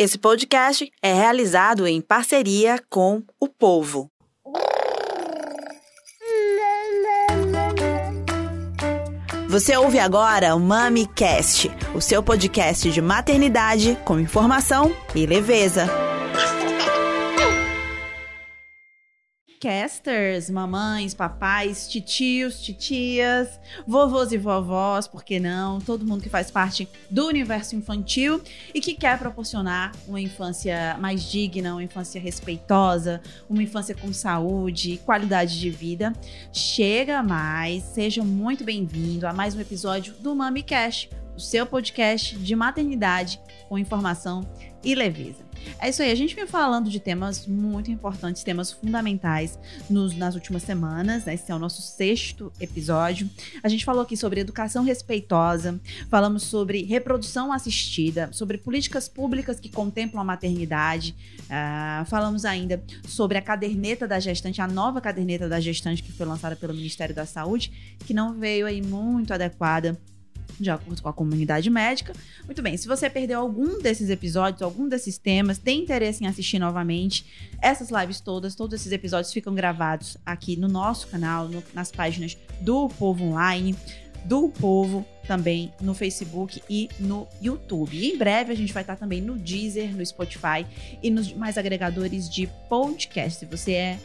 Esse podcast é realizado em parceria com o povo. Você ouve agora o MamiCast, o seu podcast de maternidade com informação e leveza. Casters, mamães, papais, titios, titias, vovôs e vovós, por que não? Todo mundo que faz parte do universo infantil e que quer proporcionar uma infância mais digna, uma infância respeitosa, uma infância com saúde, qualidade de vida. Chega mais, seja muito bem-vindo a mais um episódio do Mami Cash, o seu podcast de maternidade com informação e leveza. É isso aí, a gente vem falando de temas muito importantes, temas fundamentais nos, nas últimas semanas. Né? Esse é o nosso sexto episódio. A gente falou aqui sobre educação respeitosa, falamos sobre reprodução assistida, sobre políticas públicas que contemplam a maternidade, uh, falamos ainda sobre a caderneta da gestante, a nova caderneta da gestante que foi lançada pelo Ministério da Saúde, que não veio aí muito adequada de acordo com a comunidade médica. Muito bem, se você perdeu algum desses episódios, algum desses temas, tem interesse em assistir novamente, essas lives todas, todos esses episódios ficam gravados aqui no nosso canal, no, nas páginas do Povo Online, do Povo, também no Facebook e no YouTube. E em breve a gente vai estar também no Deezer, no Spotify e nos demais agregadores de podcast. Se você é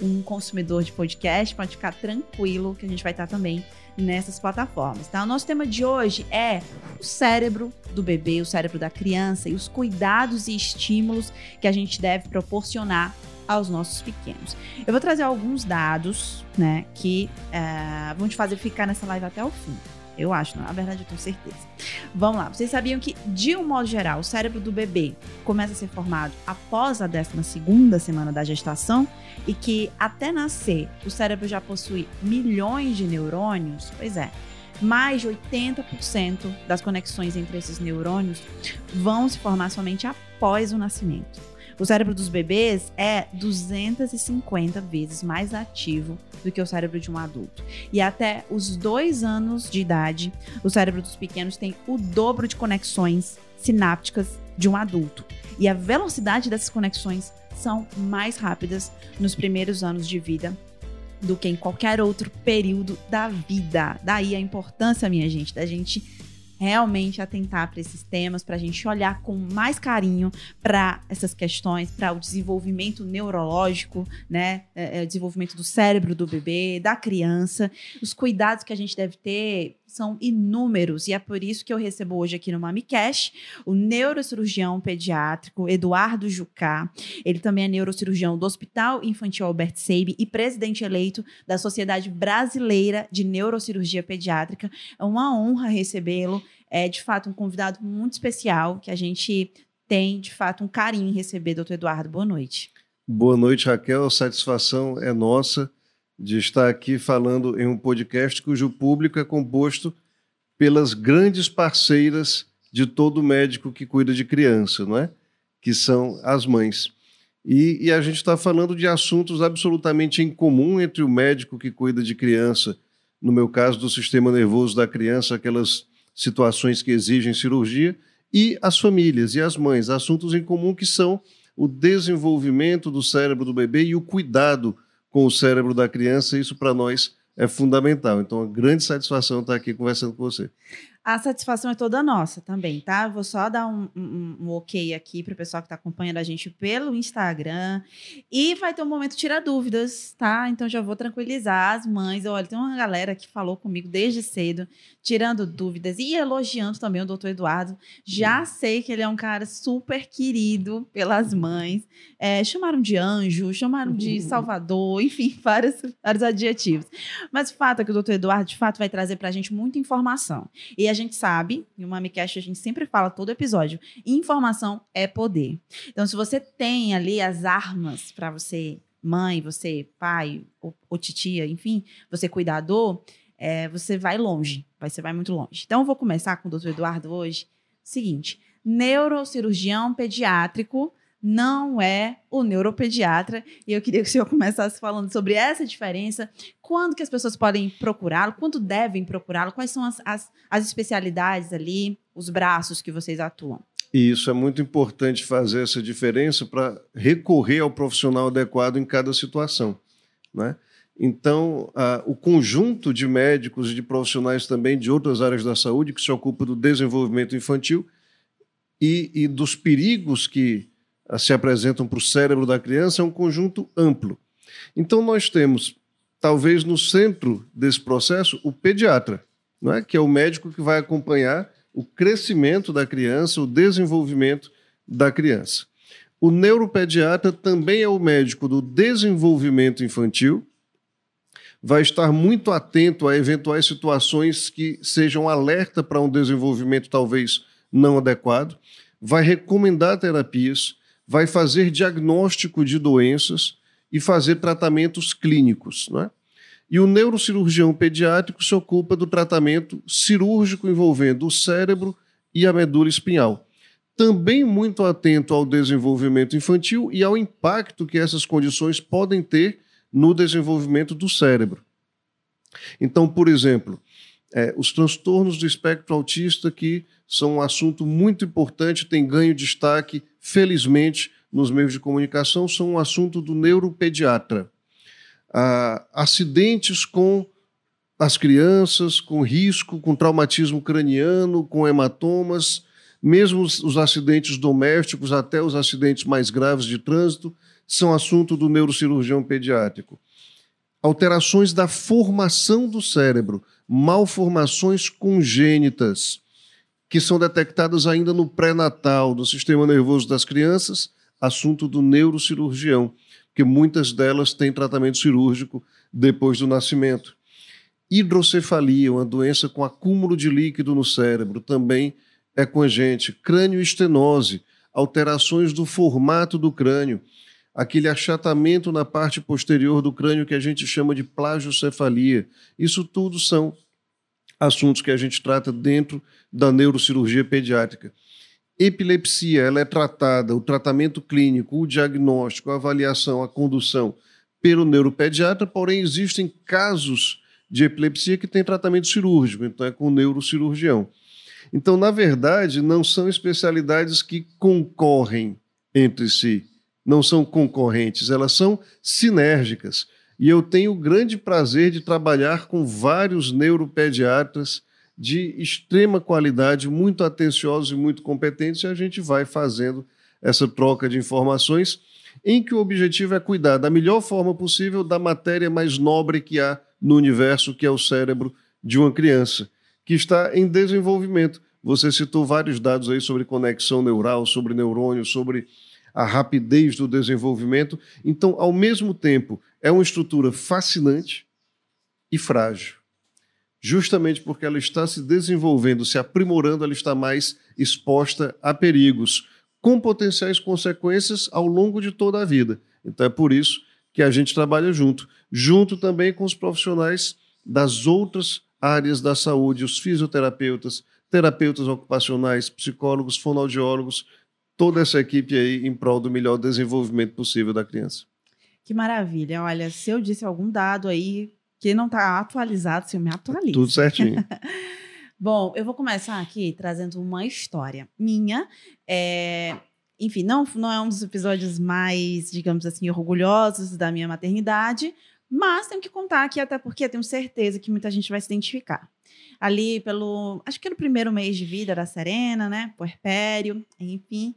um consumidor de podcast, pode ficar tranquilo que a gente vai estar também nessas plataformas, tá? O nosso tema de hoje é o cérebro do bebê, o cérebro da criança e os cuidados e estímulos que a gente deve proporcionar aos nossos pequenos. Eu vou trazer alguns dados, né, que uh, vão te fazer ficar nessa live até o fim. Eu acho, na verdade eu tenho certeza. Vamos lá, vocês sabiam que, de um modo geral, o cérebro do bebê começa a ser formado após a 12 semana da gestação e que até nascer o cérebro já possui milhões de neurônios? Pois é. Mais de 80% das conexões entre esses neurônios vão se formar somente após o nascimento. O cérebro dos bebês é 250 vezes mais ativo do que o cérebro de um adulto. E até os dois anos de idade, o cérebro dos pequenos tem o dobro de conexões sinápticas de um adulto. E a velocidade dessas conexões são mais rápidas nos primeiros anos de vida do que em qualquer outro período da vida. Daí a importância, minha gente, da gente realmente atentar para esses temas, para a gente olhar com mais carinho para essas questões, para o desenvolvimento neurológico, né, é, é, desenvolvimento do cérebro do bebê, da criança, os cuidados que a gente deve ter são inúmeros e é por isso que eu recebo hoje aqui no MamiCast o neurocirurgião pediátrico Eduardo Jucá. Ele também é neurocirurgião do Hospital Infantil Albert Seib e presidente eleito da Sociedade Brasileira de Neurocirurgia Pediátrica. É uma honra recebê-lo. É de fato um convidado muito especial que a gente tem de fato um carinho em receber, doutor Eduardo. Boa noite. Boa noite, Raquel. A satisfação é nossa de estar aqui falando em um podcast cujo público é composto pelas grandes parceiras de todo médico que cuida de criança, não é? Que são as mães. E, e a gente está falando de assuntos absolutamente em comum entre o médico que cuida de criança, no meu caso, do sistema nervoso da criança, aquelas situações que exigem cirurgia, e as famílias e as mães. Assuntos em comum que são o desenvolvimento do cérebro do bebê e o cuidado com o cérebro da criança, isso para nós é fundamental. Então, uma grande satisfação estar aqui conversando com você. A satisfação é toda nossa também, tá? Vou só dar um, um, um ok aqui para o pessoal que está acompanhando a gente pelo Instagram. E vai ter um momento tirar dúvidas, tá? Então já vou tranquilizar as mães. Olha, tem uma galera que falou comigo desde cedo, tirando dúvidas e elogiando também o doutor Eduardo. Já sei que ele é um cara super querido pelas mães. É, chamaram de anjo, chamaram de uhum. salvador, enfim, vários, vários adjetivos. Mas o fato é que o doutor Eduardo, de fato, vai trazer para a gente muita informação. E a gente sabe, em uma MamiCast a gente sempre fala todo episódio, informação é poder. Então, se você tem ali as armas para você, mãe, você pai, ou, ou titia, enfim, você cuidador, é, você vai longe, você vai muito longe. Então, eu vou começar com o doutor Eduardo hoje. Seguinte, neurocirurgião pediátrico não é o neuropediatra. E eu queria que o senhor começasse falando sobre essa diferença. Quando que as pessoas podem procurá-lo? Quando devem procurá-lo? Quais são as, as, as especialidades ali, os braços que vocês atuam? E isso é muito importante fazer essa diferença para recorrer ao profissional adequado em cada situação. Né? Então, o conjunto de médicos e de profissionais também de outras áreas da saúde que se ocupa do desenvolvimento infantil e, e dos perigos que se apresentam para o cérebro da criança é um conjunto amplo. Então, nós temos, talvez no centro desse processo, o pediatra, não é? que é o médico que vai acompanhar o crescimento da criança, o desenvolvimento da criança. O neuropediatra também é o médico do desenvolvimento infantil, vai estar muito atento a eventuais situações que sejam alerta para um desenvolvimento talvez não adequado, vai recomendar terapias, vai fazer diagnóstico de doenças e fazer tratamentos clínicos. Não é? E o neurocirurgião pediátrico se ocupa do tratamento cirúrgico envolvendo o cérebro e a medula espinhal. Também muito atento ao desenvolvimento infantil e ao impacto que essas condições podem ter no desenvolvimento do cérebro. Então, por exemplo, é, os transtornos do espectro autista, que são um assunto muito importante, tem ganho destaque, felizmente, nos meios de comunicação, são um assunto do neuropediatra. Ah, acidentes com as crianças, com risco, com traumatismo craniano, com hematomas, mesmo os, acidentes domésticos, até os acidentes mais graves de trânsito, são assunto do neurocirurgião pediátrico. Alterações da formação do cérebro, malformações congênitas, que são detectadas ainda no pré-natal, do sistema nervoso das crianças, assunto do neurocirurgião, porque muitas delas têm tratamento cirúrgico depois do nascimento. Hidrocefalia, uma doença com acúmulo de líquido no cérebro, também é com a gente. Crânio estenose, alterações do formato do crânio, aquele achatamento na parte posterior do crânio que a gente chama de plagiocefalia. Isso tudo são assuntos que a gente trata dentro da neurocirurgia pediátrica. Epilepsia, ela é tratada, o tratamento clínico, o diagnóstico, a avaliação, a condução pelo neuropediatra, porém existem casos de epilepsia que tem tratamento cirúrgico, então é com o neurocirurgião. Então, na verdade, não são especialidades que concorrem entre si não são concorrentes, elas são sinérgicas. E eu tenho o grande prazer de trabalhar com vários neuropediatras de extrema qualidade, muito atenciosos e muito competentes, e a gente vai fazendo essa troca de informações, em que o objetivo é cuidar da melhor forma possível da matéria mais nobre que há no universo, que é o cérebro de uma criança, que está em desenvolvimento. Você citou vários dados aí sobre conexão neural, sobre neurônio, sobre a rapidez do desenvolvimento. Então, ao mesmo tempo, é uma estrutura fascinante e frágil. Justamente porque ela está se desenvolvendo, se aprimorando, ela está mais exposta a perigos, com potenciais consequências ao longo de toda a vida. Então, é por isso que a gente trabalha junto, junto também com os profissionais das outras áreas da saúde, os fisioterapeutas, terapeutas ocupacionais, psicólogos, fonoaudiólogos, toda essa equipe aí em prol do melhor desenvolvimento possível da criança. Que maravilha. Olha, se eu disse algum dado aí que não está atualizado, se eu me atualizo. Tudo certinho. Bom, eu vou começar aqui trazendo uma história minha. É, enfim, não, não é um dos episódios mais, digamos assim, orgulhosos da minha maternidade, mas tenho que contar aqui, até porque tenho certeza que muita gente vai se identificar ali pelo. Acho que no primeiro mês de vida da Serena, né? Puerpério, enfim.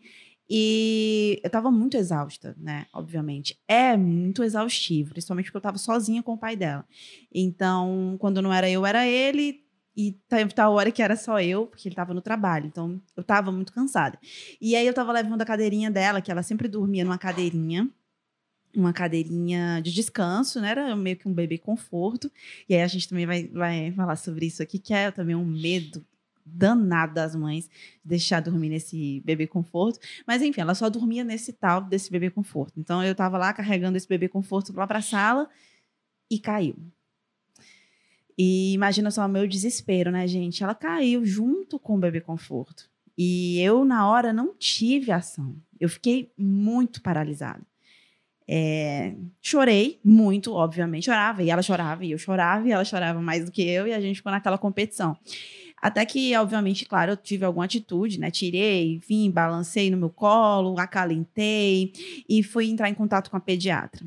E eu tava muito exausta, né? Obviamente. É muito exaustivo, principalmente porque eu tava sozinha com o pai dela. Então, quando não era eu, era ele. E tal hora que era só eu, porque ele tava no trabalho. Então, eu tava muito cansada. E aí, eu tava levando a cadeirinha dela, que ela sempre dormia numa cadeirinha uma cadeirinha de descanso, né? Era meio que um bebê conforto. E aí a gente também vai, vai falar sobre isso aqui, que é também um medo danado das mães deixar dormir nesse bebê conforto. Mas enfim, ela só dormia nesse tal desse bebê conforto. Então eu tava lá carregando esse bebê conforto lá para a sala e caiu. E imagina só o meu desespero, né, gente? Ela caiu junto com o bebê conforto. E eu, na hora, não tive ação. Eu fiquei muito paralisada. É, chorei muito, obviamente, chorava, e ela chorava, e eu chorava, e ela chorava mais do que eu, e a gente ficou naquela competição. Até que, obviamente, claro, eu tive alguma atitude, né? Tirei, vim, balancei no meu colo, acalentei e fui entrar em contato com a pediatra.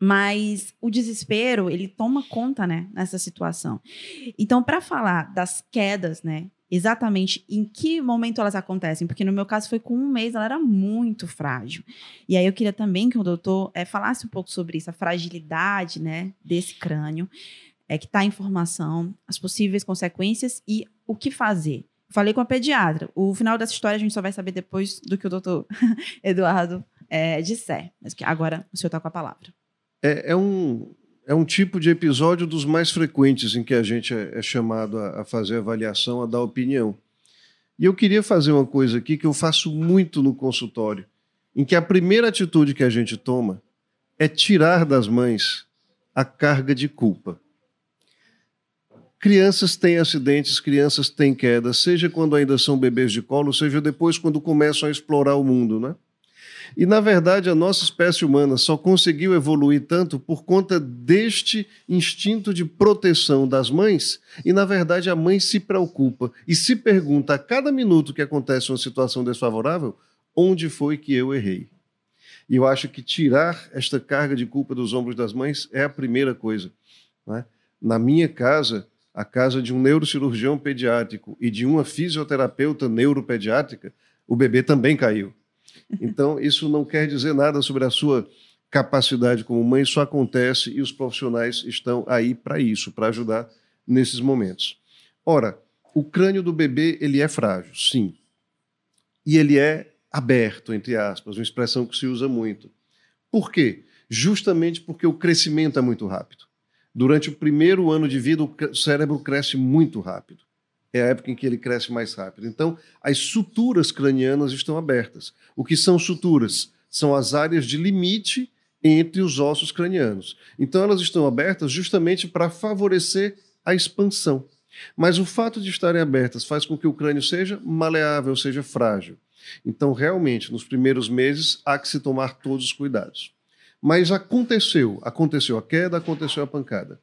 Mas o desespero, ele toma conta, né, nessa situação. Então, para falar das quedas, né, exatamente em que momento elas acontecem, porque no meu caso foi com um mês, ela era muito frágil. E aí eu queria também que o doutor é, falasse um pouco sobre isso, a fragilidade, né, desse crânio é, que está em formação, as possíveis consequências e o que fazer. Falei com a pediatra. O final dessa história a gente só vai saber depois do que o doutor Eduardo é, disser. Mas agora o senhor está com a palavra. É, é, um, é um tipo de episódio dos mais frequentes em que a gente é, é chamado a, fazer avaliação, a dar opinião. E eu queria fazer uma coisa aqui que eu faço muito no consultório, em que a primeira atitude que a gente toma é tirar das mães a carga de culpa. Crianças têm acidentes, crianças têm quedas, seja quando ainda são bebês de colo, seja depois quando começam a explorar o mundo, né? E, na verdade, a nossa espécie humana só conseguiu evoluir tanto por conta deste instinto de proteção das mães, e, na verdade, a mãe se preocupa e se pergunta a cada minuto que acontece uma situação desfavorável: onde foi que eu errei? E eu acho que tirar esta carga de culpa dos ombros das mães é a primeira coisa. Né? Na minha casa, a casa de um neurocirurgião pediátrico e de uma fisioterapeuta neuropediátrica, o bebê também caiu. Então, isso não quer dizer nada sobre a sua capacidade como mãe, isso acontece e os profissionais estão aí para isso, para ajudar nesses momentos. Ora, o crânio do bebê, ele é frágil, sim. E ele é aberto, entre aspas, uma expressão que se usa muito. Por quê? Justamente porque o crescimento é muito rápido. Durante o primeiro ano de vida, o cérebro cresce muito rápido. É a época em que ele cresce mais rápido. Então, as suturas cranianas estão abertas. O que são suturas? São as áreas de limite entre os ossos cranianos. Então, elas estão abertas justamente para favorecer a expansão. Mas o fato de estarem abertas faz com que o crânio seja maleável, seja frágil. Então, realmente, nos primeiros meses, há que se tomar todos os cuidados. Mas aconteceu, aconteceu a queda, aconteceu a pancada.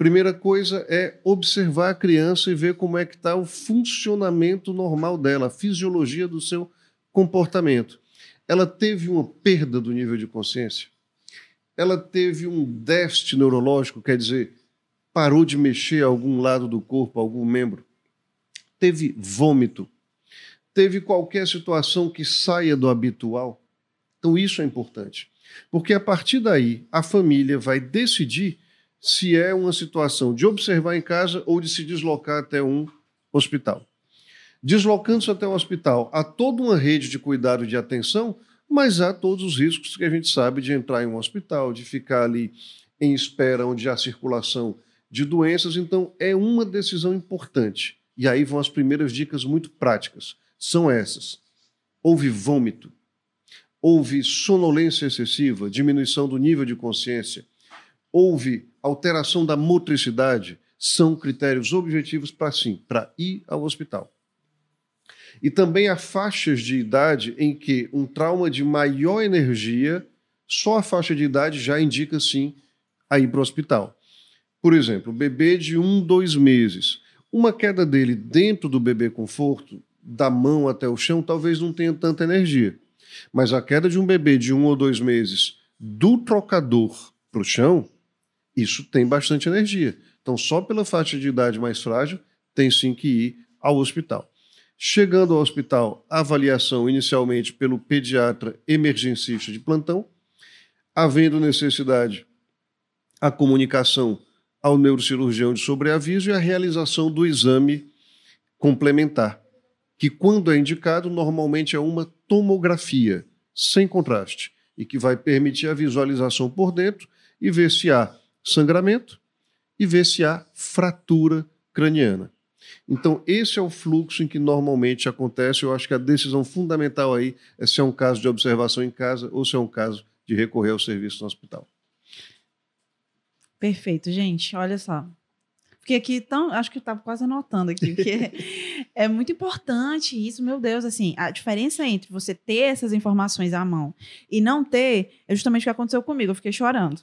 Primeira coisa é observar a criança e ver como é que está o funcionamento normal dela, a fisiologia do seu comportamento. Ela teve uma perda do nível de consciência? Ela teve um déficit neurológico, quer dizer, parou de mexer algum lado do corpo, algum membro? Teve vômito? Teve qualquer situação que saia do habitual? Então, isso é importante. Porque a partir daí, a família vai decidir se é uma situação de observar em casa ou de se deslocar até um hospital. Deslocando-se até o hospital, há toda uma rede de cuidado e de atenção, mas há todos os riscos que a gente sabe de entrar em um hospital, de ficar ali em espera onde há circulação de doenças. Então, é uma decisão importante. E aí vão as primeiras dicas muito práticas. São essas: houve vômito, houve sonolência excessiva, diminuição do nível de consciência, houve alteração da motricidade, são critérios objetivos para sim, para ir ao hospital. E também há faixas de idade em que um trauma de maior energia, só a faixa de idade já indica sim a ir para o hospital. Por exemplo, bebê de um, dois meses. Uma queda dele dentro do bebê conforto, da mão até o chão, talvez não tenha tanta energia. Mas a queda de um bebê de um ou dois meses do trocador para o chão, isso tem bastante energia. Então, só pela faixa de idade mais frágil, tem sim que ir ao hospital. Chegando ao hospital, avaliação inicialmente pelo pediatra emergencista de plantão, havendo necessidade, a comunicação ao neurocirurgião de sobreaviso e a realização do exame complementar, que, quando é indicado, normalmente é uma tomografia sem contraste e que vai permitir a visualização por dentro e ver se há sangramento e ver se há fratura craniana. Então, esse é o fluxo em que normalmente acontece. Eu acho que a decisão fundamental aí é se é um caso de observação em casa ou se é um caso de recorrer ao serviço no hospital. Perfeito, gente. Olha só. Fiquei aqui tão. Acho que eu estava quase anotando aqui, porque é muito importante isso, meu Deus. Assim, a diferença entre você ter essas informações à mão e não ter é justamente o que aconteceu comigo. Eu fiquei chorando.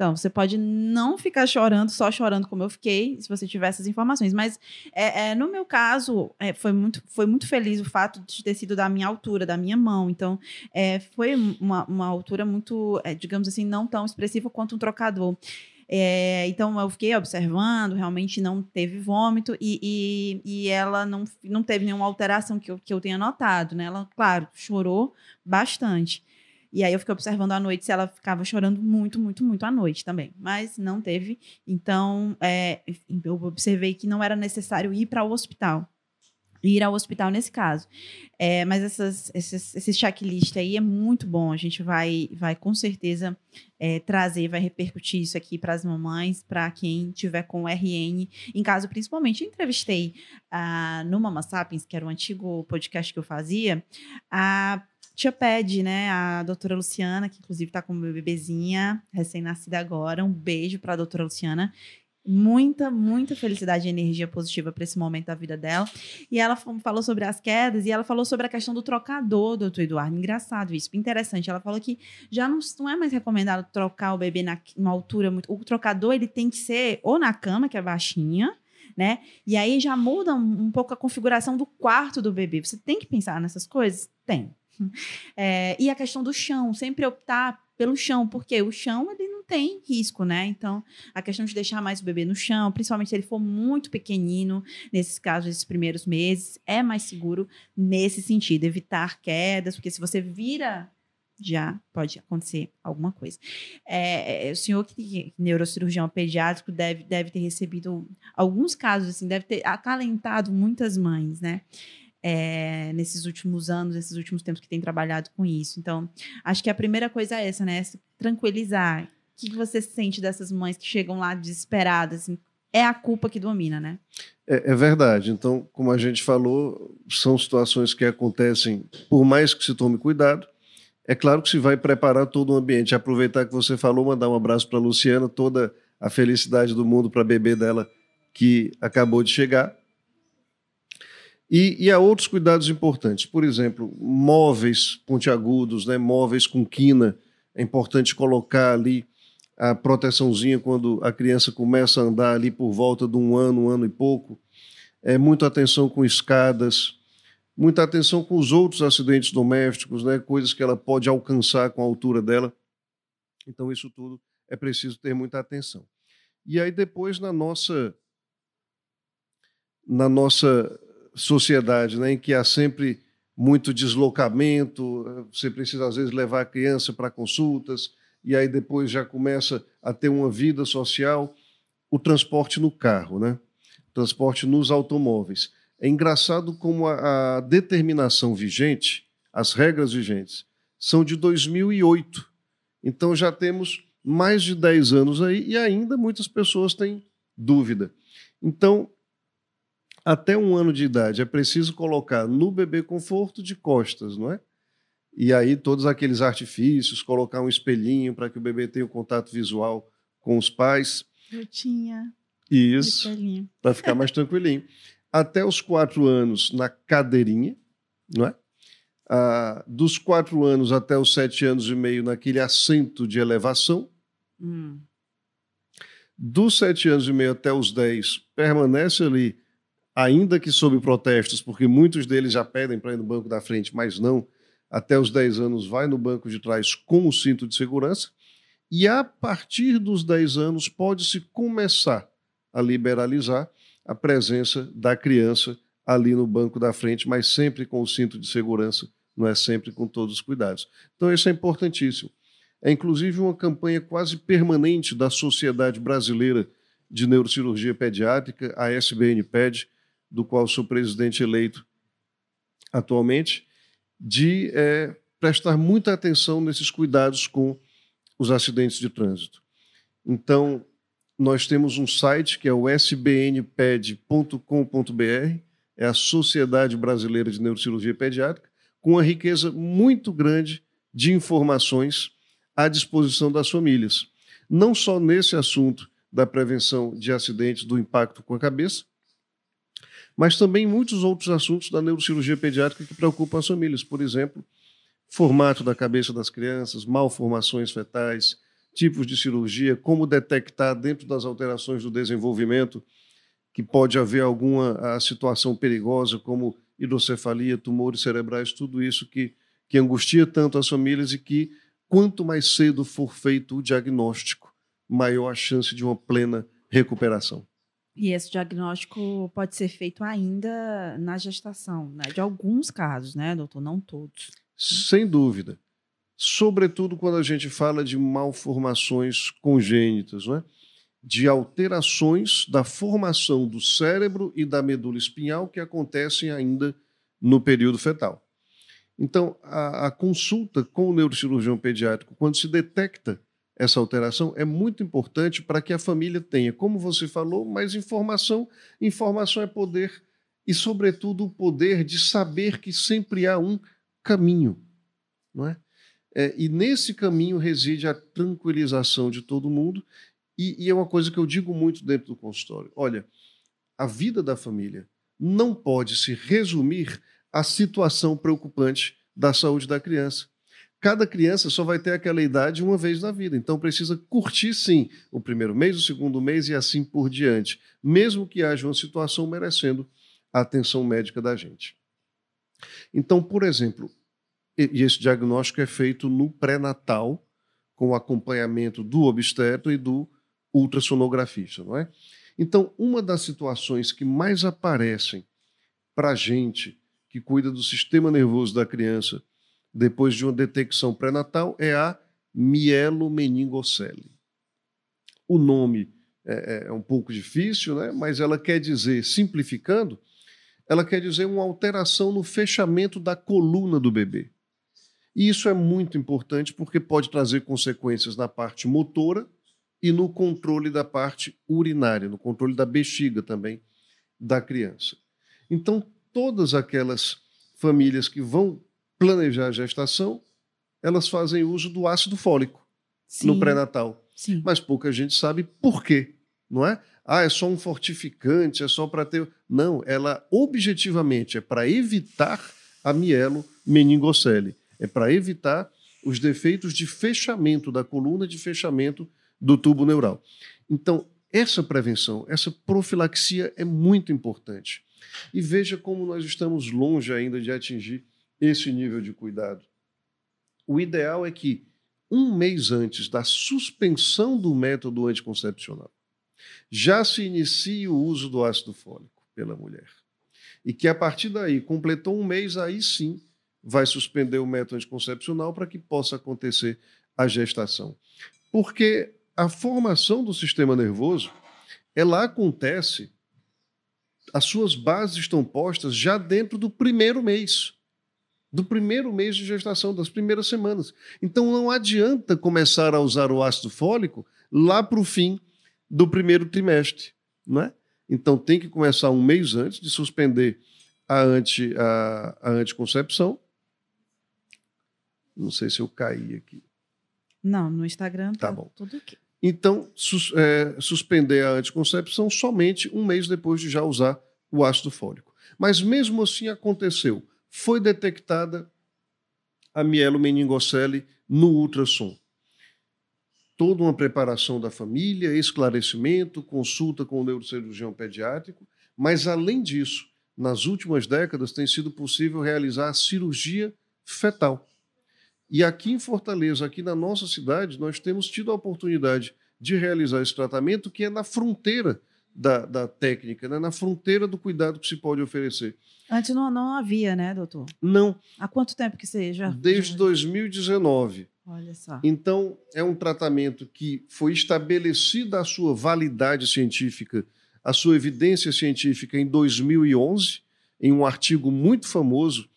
Então, você pode não ficar chorando, só chorando como eu fiquei, se você tiver essas informações. Mas, é, é, no meu caso, é, foi, muito, foi muito feliz o fato de ter sido da minha altura, da minha mão. Então, é, foi uma, uma altura muito, é, digamos assim, não tão expressiva quanto um trocador. É, então eu fiquei observando, realmente não teve vômito e, e, e, ela não, não teve nenhuma alteração que eu, que eu tenha notado, né? Ela, claro, chorou bastante. E aí eu fiquei observando à noite se ela ficava chorando muito, muito, muito à noite também. Mas não teve. Então, é, eu observei que não era necessário ir para o hospital. Ir ao hospital nesse caso. É, mas essas, esses, esse checklist aí é muito bom. A gente vai, vai com certeza é, trazer, vai repercutir isso aqui para as mamães, para quem tiver com RN. Em caso, principalmente, entrevistei ah, no Mama Sapiens, que era o um antigo podcast que eu fazia, a tia Ped, né? A doutora Luciana, que inclusive está com uma bebezinha recém-nascida agora. Um beijo para a doutora Luciana. Muita, muita felicidade e energia positiva para esse momento da vida dela. E ela falou sobre as quedas e ela falou sobre a questão do trocador, doutor Eduardo. Engraçado isso, interessante. Ela falou que já não, não é mais recomendado trocar o bebê na, numa altura muito. O trocador ele tem que ser ou na cama, que é baixinha, né? E aí já muda um, um pouco a configuração do quarto do bebê. Você tem que pensar nessas coisas? Tem. É, e a questão do chão, sempre optar pelo chão, porque o chão ele não tem risco, né? Então, a questão de deixar mais o bebê no chão, principalmente se ele for muito pequenino, nesses casos, esses primeiros meses, é mais seguro nesse sentido, evitar quedas, porque se você vira já pode acontecer alguma coisa. É, é o senhor que neurocirurgião pediátrico deve, deve ter recebido alguns casos assim, deve ter acalentado muitas mães, né? É, nesses últimos anos, nesses últimos tempos que tem trabalhado com isso. Então, acho que a primeira coisa é essa, né? É se tranquilizar. O que você sente dessas mães que chegam lá desesperadas? Assim, é a culpa que domina, né? É, é, verdade. Então, como a gente falou, são situações que acontecem, por mais que se tome cuidado. É claro que se vai preparar todo o ambiente. Aproveitar que você falou, mandar um abraço para a Luciana, toda a felicidade do mundo para a bebê dela que acabou de chegar. E, e há outros cuidados importantes. Por exemplo, móveis pontiagudos, né, móveis com quina. É importante colocar ali a proteçãozinha quando a criança começa a andar ali por volta de um ano, um ano e pouco. É, muita atenção com escadas, muita atenção com os outros acidentes domésticos, né, coisas que ela pode alcançar com a altura dela. Então, isso tudo é preciso ter muita atenção. E aí, depois, na nossa, na nossa sociedade né, em que há sempre muito deslocamento, você precisa às vezes levar a criança para consultas, e aí depois já começa a ter uma vida social, o transporte no carro, né? transporte nos automóveis. É engraçado como a, a determinação vigente, as regras vigentes, são de 2008. Então já temos mais de 10 anos aí e ainda muitas pessoas têm dúvida. Então, até um ano de idade é preciso colocar no bebê conforto de costas, não é? E aí todos aqueles artifícios, colocar um espelhinho para que o bebê tenha o um contato visual com os pais. Eu tinha. Isso. Para ficar mais tranquilinho. Até os quatro anos na cadeirinha, não é? Ah, dos quatro anos até os sete anos e meio naquele assento de elevação. Hum. Dos sete anos e meio até os dez, permanece ali ainda que sob protestos, porque muitos deles já pedem para ir no banco da frente, mas não, até os 10 anos vai no banco de trás com o cinto de segurança, e a partir dos 10 anos pode-se começar a liberalizar a presença da criança ali no banco da frente, mas sempre com o cinto de segurança, não é sempre com todos os cuidados. Então isso é importantíssimo. É inclusive uma campanha quase permanente da Sociedade Brasileira de Neurocirurgia Pediátrica, a SBNPED, do qual sou presidente eleito atualmente, de é, prestar muita atenção nesses cuidados com os acidentes de trânsito. Então, nós temos um site que é o sbnped.com.br, é a Sociedade Brasileira de Neurocirurgia Pediátrica, com uma riqueza muito grande de informações à disposição das famílias. Não só nesse assunto da prevenção de acidentes do impacto com a cabeça, mas também muitos outros assuntos da neurocirurgia pediátrica que preocupam as famílias. Por exemplo, formato da cabeça das crianças, malformações fetais, tipos de cirurgia, como detectar dentro das alterações do desenvolvimento que pode haver alguma situação perigosa, como hidrocefalia, tumores cerebrais, tudo isso que, que angustia tanto as famílias e que, quanto mais cedo for feito o diagnóstico, maior a chance de uma plena recuperação. E esse diagnóstico pode ser feito ainda na gestação, né? de alguns casos, né, doutor? Não todos. Sem dúvida. Sobretudo quando a gente fala de malformações congênitas, não é? de alterações da formação do cérebro e da medula espinhal que acontecem ainda no período fetal. Então, a, a, consulta com o neurocirurgião pediátrico, quando se detecta essa alteração, é muito importante para que a família tenha, como você falou, mais informação. Informação é poder e, sobretudo, o poder de saber que sempre há um caminho, não é? é e nesse caminho reside a tranquilização de todo mundo e, e é uma coisa que eu digo muito dentro do consultório. Olha, a vida da família não pode se resumir à situação preocupante da saúde da criança. Cada criança só vai ter aquela idade uma vez na vida, então precisa curtir sim o primeiro mês, o segundo mês e assim por diante, mesmo que haja uma situação merecendo a atenção médica da gente. Então, por exemplo, e esse diagnóstico é feito no pré-natal, com o acompanhamento do obstetra e do ultrassonografista, não é? Então, uma das situações que mais aparecem para a gente que cuida do sistema nervoso da criança depois de uma detecção pré-natal é a mielomeningocele. O nome é, é, é um pouco difícil, né? mas ela quer dizer, simplificando, ela quer dizer uma alteração no fechamento da coluna do bebê. E isso é muito importante porque pode trazer consequências na parte motora, e no controle da parte urinária, no controle da bexiga também da criança. Então, todas aquelas famílias que vão planejar a gestação, elas fazem uso do ácido fólico Sim. no pré-natal. Mas pouca gente sabe por quê, não é? Ah, é só um fortificante, é só para ter. Não, ela objetivamente é para evitar a mielo meningocele, é para evitar os defeitos de fechamento da coluna, de fechamento do tubo neural. Então, essa prevenção, essa profilaxia é muito importante. E veja como nós estamos longe ainda de atingir esse nível de cuidado. O ideal é que, um mês antes da suspensão do método anticoncepcional, já se inicie o uso do ácido fólico pela mulher. E que a partir daí, completou um mês, aí sim vai suspender o método anticoncepcional para que possa acontecer a gestação. Porque a formação do sistema nervoso, ela acontece, as suas bases estão postas já dentro do primeiro mês, do primeiro mês de gestação, das primeiras semanas. Então não adianta começar a usar o ácido fólico lá para o fim do primeiro trimestre, não é? Então tem que começar um mês antes de suspender a, anti, a, a anticoncepção. Não sei se eu caí aqui. Não, no Instagram tá, tá bom. tudo aqui. Então, sus, é, suspender a anticoncepção somente um mês depois de já usar o ácido fólico. Mas mesmo assim aconteceu. Foi detectada a mielomeningocele no ultrassom. Toda uma preparação da família, esclarecimento, consulta com o neurocirurgião pediátrico, mas além disso, nas últimas décadas tem sido possível realizar a cirurgia fetal. E aqui em Fortaleza, aqui na nossa cidade, nós temos tido a oportunidade de realizar esse tratamento que é na fronteira da, da técnica, né? na fronteira do cuidado que se pode oferecer. Antes não, não havia, né, doutor? Não. Há quanto tempo que já? Desde 2019. Olha só. Então, é um tratamento que foi estabelecida a sua validade científica, a sua evidência científica em 2011, em um artigo muito famoso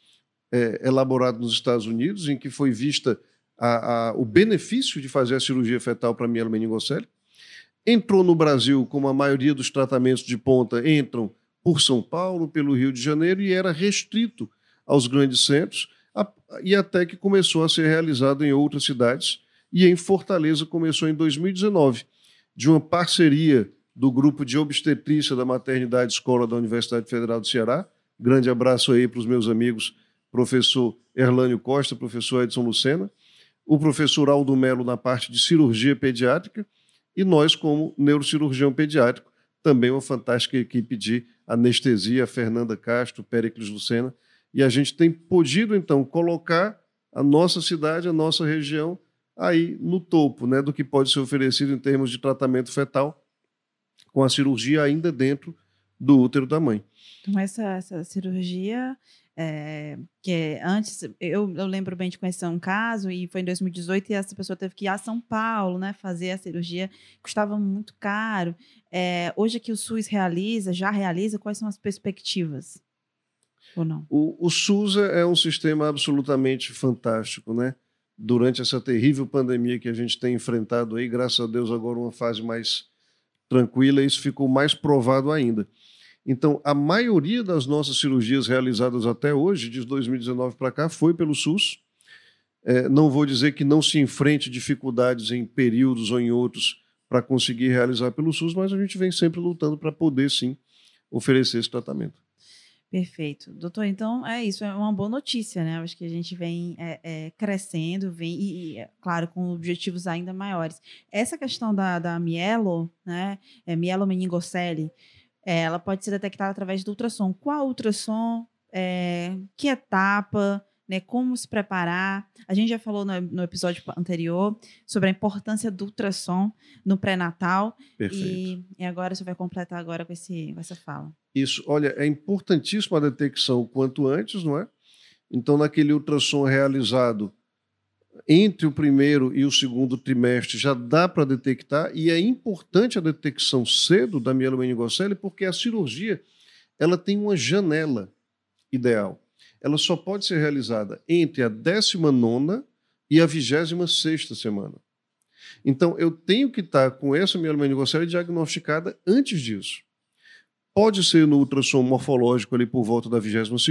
é, elaborado nos Estados Unidos, em que foi vista a, a, o benefício de fazer a cirurgia fetal para mielomeningocele. Entrou no Brasil, como a maioria dos tratamentos de ponta entram por São Paulo, pelo Rio de Janeiro, e era restrito aos grandes centros, e até que começou a ser realizado em outras cidades, e em Fortaleza começou em 2019, de uma parceria do grupo de obstetrícia da Maternidade Escola da Universidade Federal do Ceará. Grande abraço aí para os meus amigos professor Erlânio Costa, professor Edson Lucena, o professor Aldo Melo na parte de cirurgia pediátrica e nós como neurocirurgião pediátrico, também uma fantástica equipe de anestesia, Fernanda Castro, Péricles Lucena, e a gente tem podido então colocar a nossa cidade, a nossa região aí no topo, né, do que pode ser oferecido em termos de tratamento fetal com a cirurgia ainda dentro do útero da mãe. Então essa, essa cirurgia é, que antes, eu, eu, lembro bem de conhecer um caso, e foi em 2018, e essa pessoa teve que ir a São Paulo, né, fazer a cirurgia, custava muito caro. É, hoje que o SUS realiza, já realiza, quais são as perspectivas? Ou não? O, o SUS é um sistema absolutamente fantástico, né? Durante essa terrível pandemia que a gente tem enfrentado aí, graças a Deus, agora uma fase mais tranquila, isso ficou mais provado ainda. Então, a maioria das nossas cirurgias realizadas até hoje, de 2019 para cá, foi pelo SUS. É, não vou dizer que não se enfrente dificuldades em períodos ou em outros para conseguir realizar pelo SUS, mas a gente vem sempre lutando para poder, sim, oferecer esse tratamento. Perfeito. Doutor, então é isso, é uma boa notícia, né? Acho que a gente vem é, é, crescendo, vem, e, e, claro, com objetivos ainda maiores. Essa questão da, da mielo, né? É, mielomeningocele, é, ela pode ser detectada através do ultrassom. Qual ultrassom? É, que etapa? Né, como se preparar. A gente já falou no, no, episódio anterior sobre a importância do ultrassom no pré-natal. E, e, agora você vai completar agora com, esse, com essa fala. Isso, olha, é importantíssima a detecção o quanto antes, não é? Então, naquele ultrassom realizado entre o primeiro e o segundo trimestre já dá para detectar e é importante a detecção cedo da mielomeningocele porque a cirurgia ela tem uma janela ideal. Ela só pode ser realizada entre a 19 e a 26 semana. Então, eu tenho que estar com essa mielomeningocele diagnosticada antes disso. Pode ser no ultrassom morfológico ali por volta da 22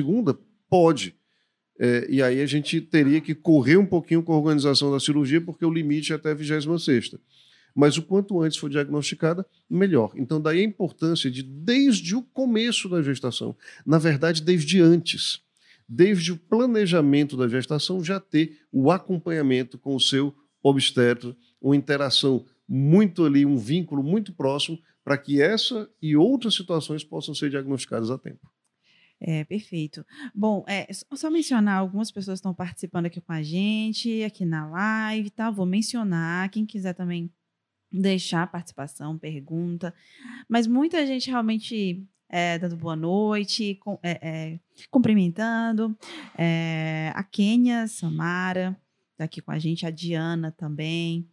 Pode é, e aí a gente teria que correr um pouquinho com a organização da cirurgia, porque o limite é até a 26 Mas o quanto antes for diagnosticada, melhor. Então, daí a importância de, desde o começo da gestação, na verdade, desde antes, desde o planejamento da gestação, já ter o acompanhamento com o seu obstetra, uma interação muito ali, um vínculo muito próximo, para que essa e outras situações possam ser diagnosticadas a tempo. É, perfeito. Bom, é, só mencionar, algumas pessoas estão participando aqui com a gente, aqui na live, tá? Vou mencionar, quem quiser também deixar participação, pergunta. Mas muita gente realmente é, dando boa noite, com, é, é, cumprimentando. É, a Kênia Samara está aqui com a gente, a Diana também.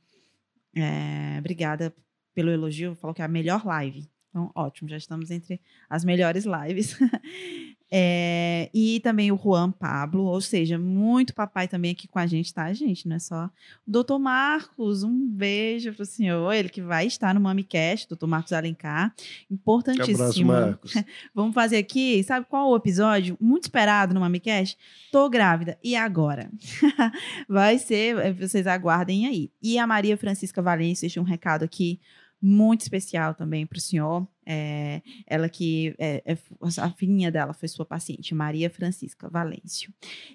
É, obrigada pelo elogio, falou que é a melhor live. Então, ótimo, já estamos entre as melhores lives. É, e também o Juan Pablo, ou seja, muito papai também aqui com a gente, tá, gente? Não é só. O doutor Marcos, um beijo pro senhor, ele que vai estar no MamiCast, doutor Marcos Alencar. Importantíssimo. Abraço, Marcos. Vamos fazer aqui, sabe qual o episódio? Muito esperado no MamiCast? Tô grávida. E agora? vai ser, vocês aguardem aí. E a Maria Francisca Valência deixa um recado aqui muito especial também para o senhor. É, ela que é, é, a filhinha dela foi sua paciente, Maria Francisca Valêncio.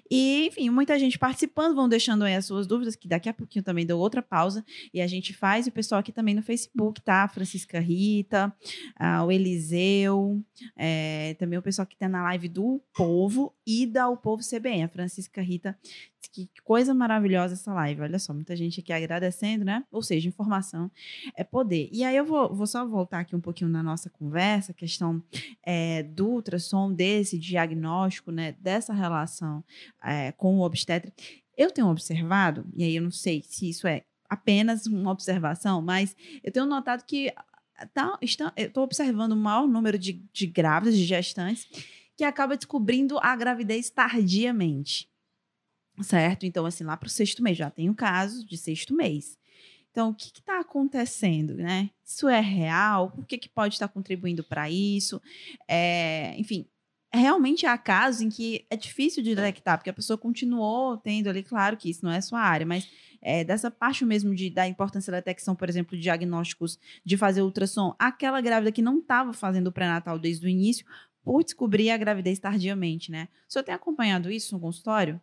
E, enfim, muita gente participando, vão deixando aí as suas dúvidas, que daqui a pouquinho também dou outra pausa e a gente faz. E o pessoal aqui também no Facebook, tá? Francisca Rita, o Eliseu, é, também o pessoal que tá na live do Povo e da O Povo CBN, a Francisca Rita. Que coisa maravilhosa essa live, olha só, muita gente aqui agradecendo, né? Ou seja, informação é poder. E aí eu vou, vou só voltar aqui um pouquinho na nossa conversa, questão é, do ultrassom, desse diagnóstico, né, dessa relação é, com o obstetra, eu tenho observado, e aí eu não sei se isso é apenas uma observação, mas eu tenho notado que tá, está, eu estou observando o maior número de, de grávidas, de gestantes, que acaba descobrindo a gravidez tardiamente. Certo? Então, assim, lá para o sexto mês, já tem o caso de sexto mês. Então, o que está acontecendo, né? Isso é real? O que, que pode estar contribuindo para isso? É, enfim, realmente há casos em que é difícil de detectar, porque a pessoa continuou tendo ali, claro que isso não é sua área, mas é, dessa parte mesmo de, da importância da detecção, por exemplo, de diagnósticos de fazer ultrassom, aquela grávida que não estava fazendo o pré-natal desde o início, por descobrir a gravidez tardiamente, né? O senhor tem acompanhado isso no consultório?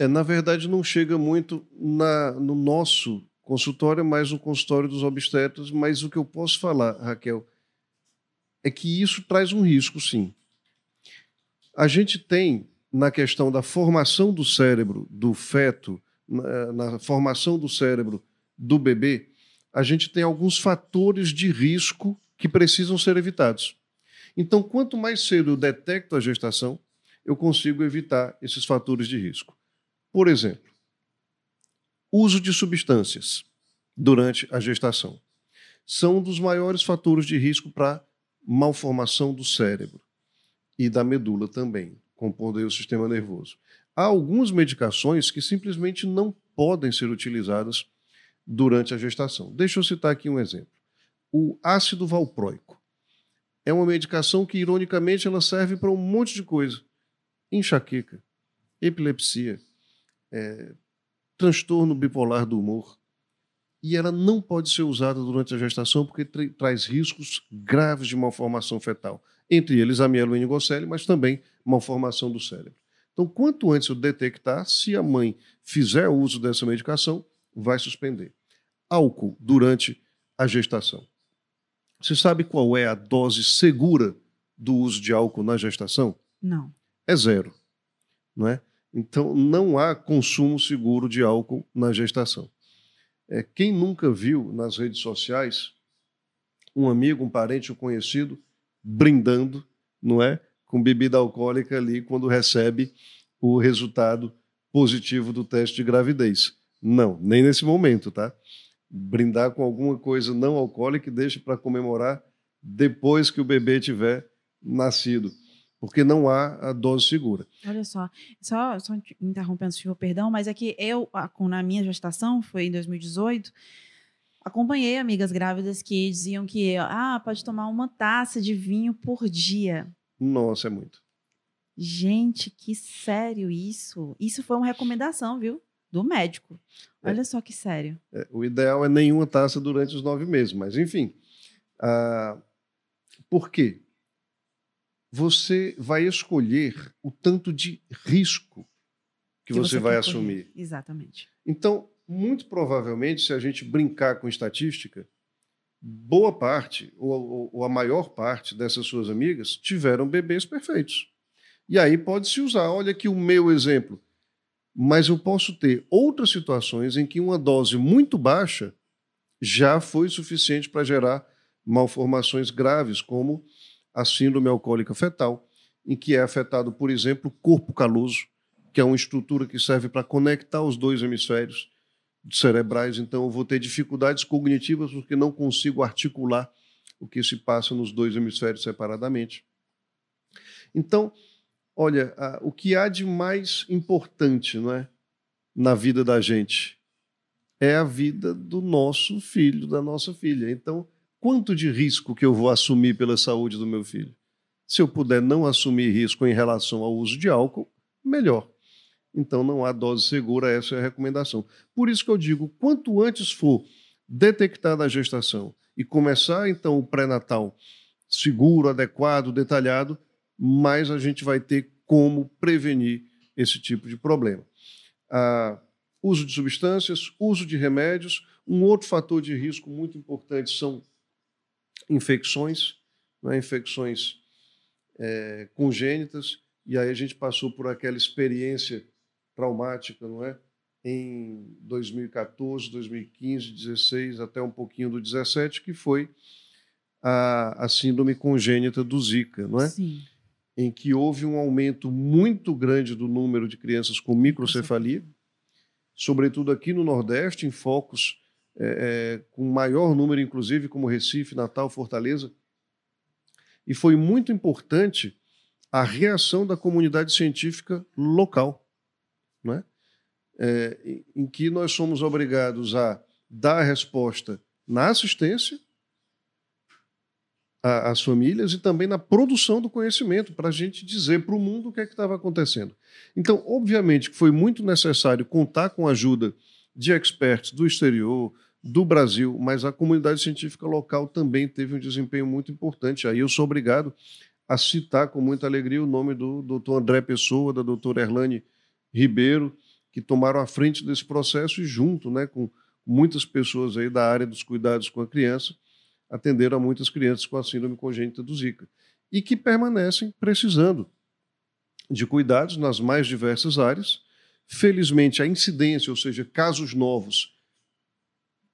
É, na verdade, não chega muito na, no nosso consultório, mais no consultório dos obstetras, mas o que eu posso falar, Raquel, é que isso traz um risco, sim. A gente tem, na questão da formação do cérebro do feto, na, na formação do cérebro do bebê, a gente tem alguns fatores de risco que precisam ser evitados. Então, quanto mais cedo eu detecto a gestação, eu consigo evitar esses fatores de risco. Por exemplo, uso de substâncias durante a gestação são um dos maiores fatores de risco para malformação do cérebro e da medula também, compondo o sistema nervoso. Há algumas medicações que simplesmente não podem ser utilizadas durante a gestação. Deixa eu citar aqui um exemplo. O ácido valproico é uma medicação que, ironicamente, ela serve para um monte de coisa. Enxaqueca, epilepsia, é, transtorno bipolar do humor. E ela não pode ser usada durante a gestação porque tra traz riscos graves de malformação fetal. Entre eles a mielomeningocele, mas também malformação do cérebro. Então, quanto antes eu detectar, se a mãe fizer uso dessa medicação, vai suspender. Álcool durante a gestação. Você sabe qual é a dose segura do uso de álcool na gestação? Não. É zero. Não é? Então, não há consumo seguro de álcool na gestação. É, quem nunca viu nas redes sociais um amigo, um parente, um conhecido brindando, não é? Com bebida alcoólica ali quando recebe o resultado positivo do teste de gravidez. Não, nem nesse momento, tá? Brindar com alguma coisa não alcoólica e deixa para comemorar depois que o bebê tiver nascido porque não há a dose segura. Olha só, só, só interrompendo, senhor, perdão, mas é que eu, na minha gestação, foi em 2018, acompanhei amigas grávidas que diziam que, ah, pode tomar uma taça de vinho por dia. Nossa, é muito. Gente, que sério isso. Isso foi uma recomendação, viu? Do médico. É. Olha é. só que sério. É, o ideal é nenhuma taça durante os nove meses, mas enfim. Ah, por quê? Você vai escolher o tanto de risco que, que você, você, vai assumir. Correr. Exatamente. Então, muito provavelmente, se a gente brincar com estatística, boa parte, ou, ou a maior parte dessas suas amigas tiveram bebês perfeitos. E aí pode-se usar, olha aqui o meu exemplo. Mas eu posso ter outras situações em que uma dose muito baixa já foi suficiente para gerar malformações graves, como a síndrome alcoólica fetal, em que é afetado, por exemplo, o corpo caloso, que é uma estrutura que serve para conectar os dois hemisférios cerebrais. Então, eu vou ter dificuldades cognitivas porque não consigo articular o que se passa nos dois hemisférios separadamente. Então, olha, o que há de mais importante não é, na vida da gente é a vida do nosso filho, da nossa filha. Então, quanto de risco que eu vou assumir pela saúde do meu filho? Se eu puder não assumir risco em relação ao uso de álcool, melhor. Então não há dose segura, essa é a recomendação. Por isso que eu digo, quanto antes for detectada a gestação e começar então o pré-natal seguro, adequado, detalhado, mais a gente vai ter como prevenir esse tipo de problema. Ah, uso de substâncias, uso de remédios. Um outro fator de risco muito importante são infecções, né, infecções é, congênitas, e aí a gente passou por aquela experiência traumática, não é? Em 2014, 2015, 16, até um pouquinho do 17, que foi a, a síndrome congênita do Zika, não é? Sim. Em que houve um aumento muito grande do número de crianças com microcefalia, sobretudo aqui no Nordeste, em focos é, é, com maior número, inclusive, como Recife, Natal, Fortaleza. E foi muito importante a reação da comunidade científica local, né? É, em que nós somos obrigados a dar a resposta na assistência às famílias e também na produção do conhecimento, para a gente dizer para o mundo o que é estava acontecendo. Então, obviamente, foi muito necessário contar com a ajuda de experts do exterior, do Brasil, mas a comunidade científica local também teve um desempenho muito importante. Aí eu sou obrigado a citar com muita alegria o nome do Dr. André Pessoa, da doutora Erlane Ribeiro que tomaram a frente desse processo e junto, né, com muitas pessoas aí da área dos cuidados com a criança, atenderam a muitas crianças com a síndrome congênita do Zika e que permanecem precisando de cuidados nas mais diversas áreas. Felizmente, a incidência, ou seja, casos novos,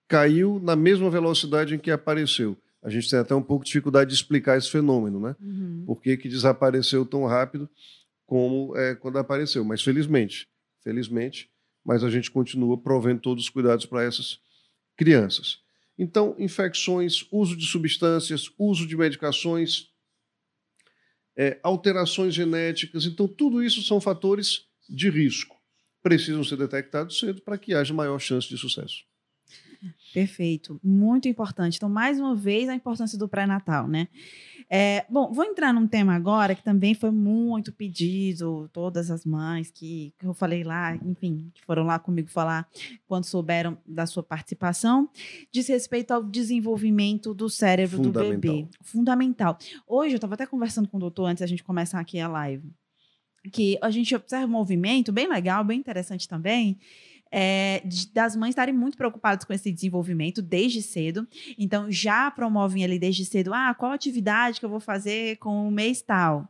caiu na mesma velocidade em que apareceu. A gente tem até um pouco de dificuldade de explicar esse fenômeno, né? Uhum. Por que, que desapareceu tão rápido como é, quando apareceu? Mas felizmente, felizmente, mas a gente continua provendo todos os cuidados para essas crianças. Então, infecções, uso de substâncias, uso de medicações, é, alterações genéticas, então tudo isso são fatores de risco. Precisam ser detectados cedo para que haja maior chance de sucesso. Perfeito, muito importante. Então, mais uma vez, a importância do pré-natal, né? É, bom, vou entrar num tema agora que também foi muito pedido, todas as mães que, que eu falei lá, enfim, que foram lá comigo falar quando souberam da sua participação, diz respeito ao desenvolvimento do cérebro do bebê. Fundamental. Hoje, eu estava até conversando com o doutor antes da gente começar aqui a live, que a gente observa um movimento bem legal, bem interessante também, é, das mães estarem muito preocupadas com esse desenvolvimento desde cedo. Então, já promovem ali desde cedo, ah, qual atividade que eu vou fazer com o mês tal.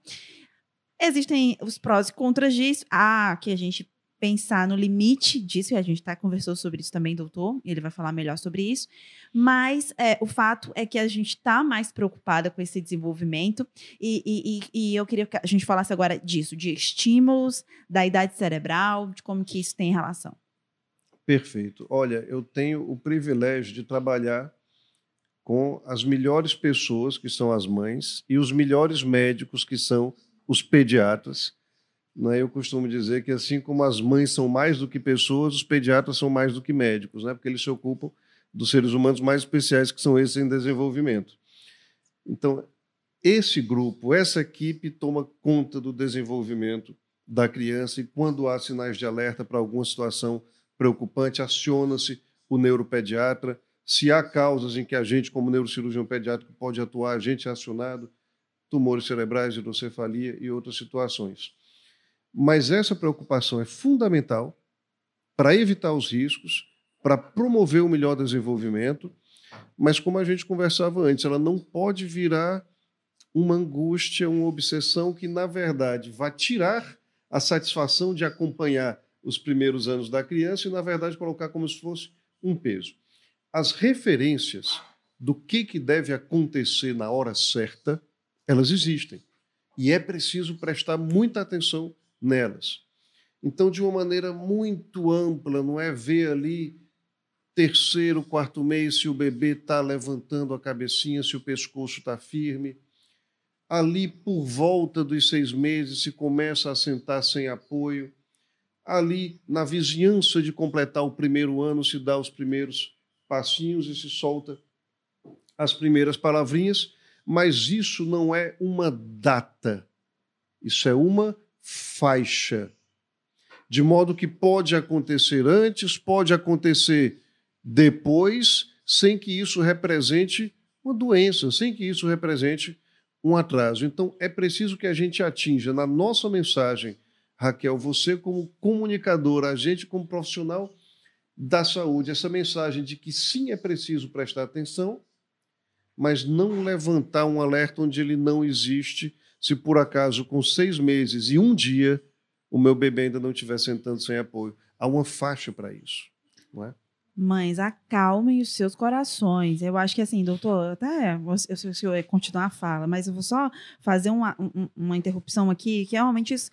Existem os prós e contras disso. Ah, que a gente pensar no limite disso, e a gente tá conversou sobre isso também, doutor, ele vai falar melhor sobre isso. Mas é, o fato é que a gente está mais preocupada com esse desenvolvimento, e, e, e, eu queria que a gente falasse agora disso, de estímulos, da idade cerebral, de como que isso tem relação. Perfeito. Olha, eu tenho o privilégio de trabalhar com as melhores pessoas, que são as mães, e os melhores médicos, que são os pediatras. Né? Eu costumo dizer que, assim como as mães são mais do que pessoas, os pediatras são mais do que médicos, né? porque eles se ocupam dos seres humanos mais especiais, que são esses em desenvolvimento. Então, esse grupo, essa equipe toma conta do desenvolvimento da criança e quando há sinais de alerta para alguma situação preocupante, aciona-se o neuropediatra. Se há causas em que a gente, como neurocirurgião pediátrico, pode atuar, a gente é acionado, tumores cerebrais, hidrocefalia e outras situações. Mas essa preocupação é fundamental para evitar os riscos, para promover o melhor desenvolvimento, mas como a gente conversava antes, ela não pode virar uma angústia, uma obsessão que, na verdade, vai tirar a satisfação de acompanhar os primeiros anos da criança e, na verdade, colocar como se fosse um peso. As referências do que, que deve acontecer na hora certa, elas existem. E é preciso prestar muita atenção nelas. Então, de uma maneira muito ampla, não é ver ali terceiro, quarto mês se o bebê está levantando a cabecinha, se o pescoço está firme. Ali, por volta dos seis meses, se começa a sentar sem apoio ali na vizinhança de completar o primeiro ano, se dá os primeiros passinhos e se solta as primeiras palavrinhas, mas isso não é uma data, isso é uma faixa. De modo que pode acontecer antes, pode acontecer depois, sem que isso represente uma doença, sem que isso represente um atraso. Então, é preciso que a gente atinja na nossa mensagem Raquel, você como comunicadora, a gente como profissional da saúde, essa mensagem de que sim é preciso prestar atenção, mas não levantar um alerta onde ele não existe, se por acaso com seis meses e um dia o meu bebê ainda não estiver sentando sem apoio. Há uma faixa para isso, não é? Mães, acalmem os seus corações. Eu acho que assim, doutor, até eu sei se eu continuar a fala, mas eu vou só fazer uma, uma interrupção aqui, que realmente isso,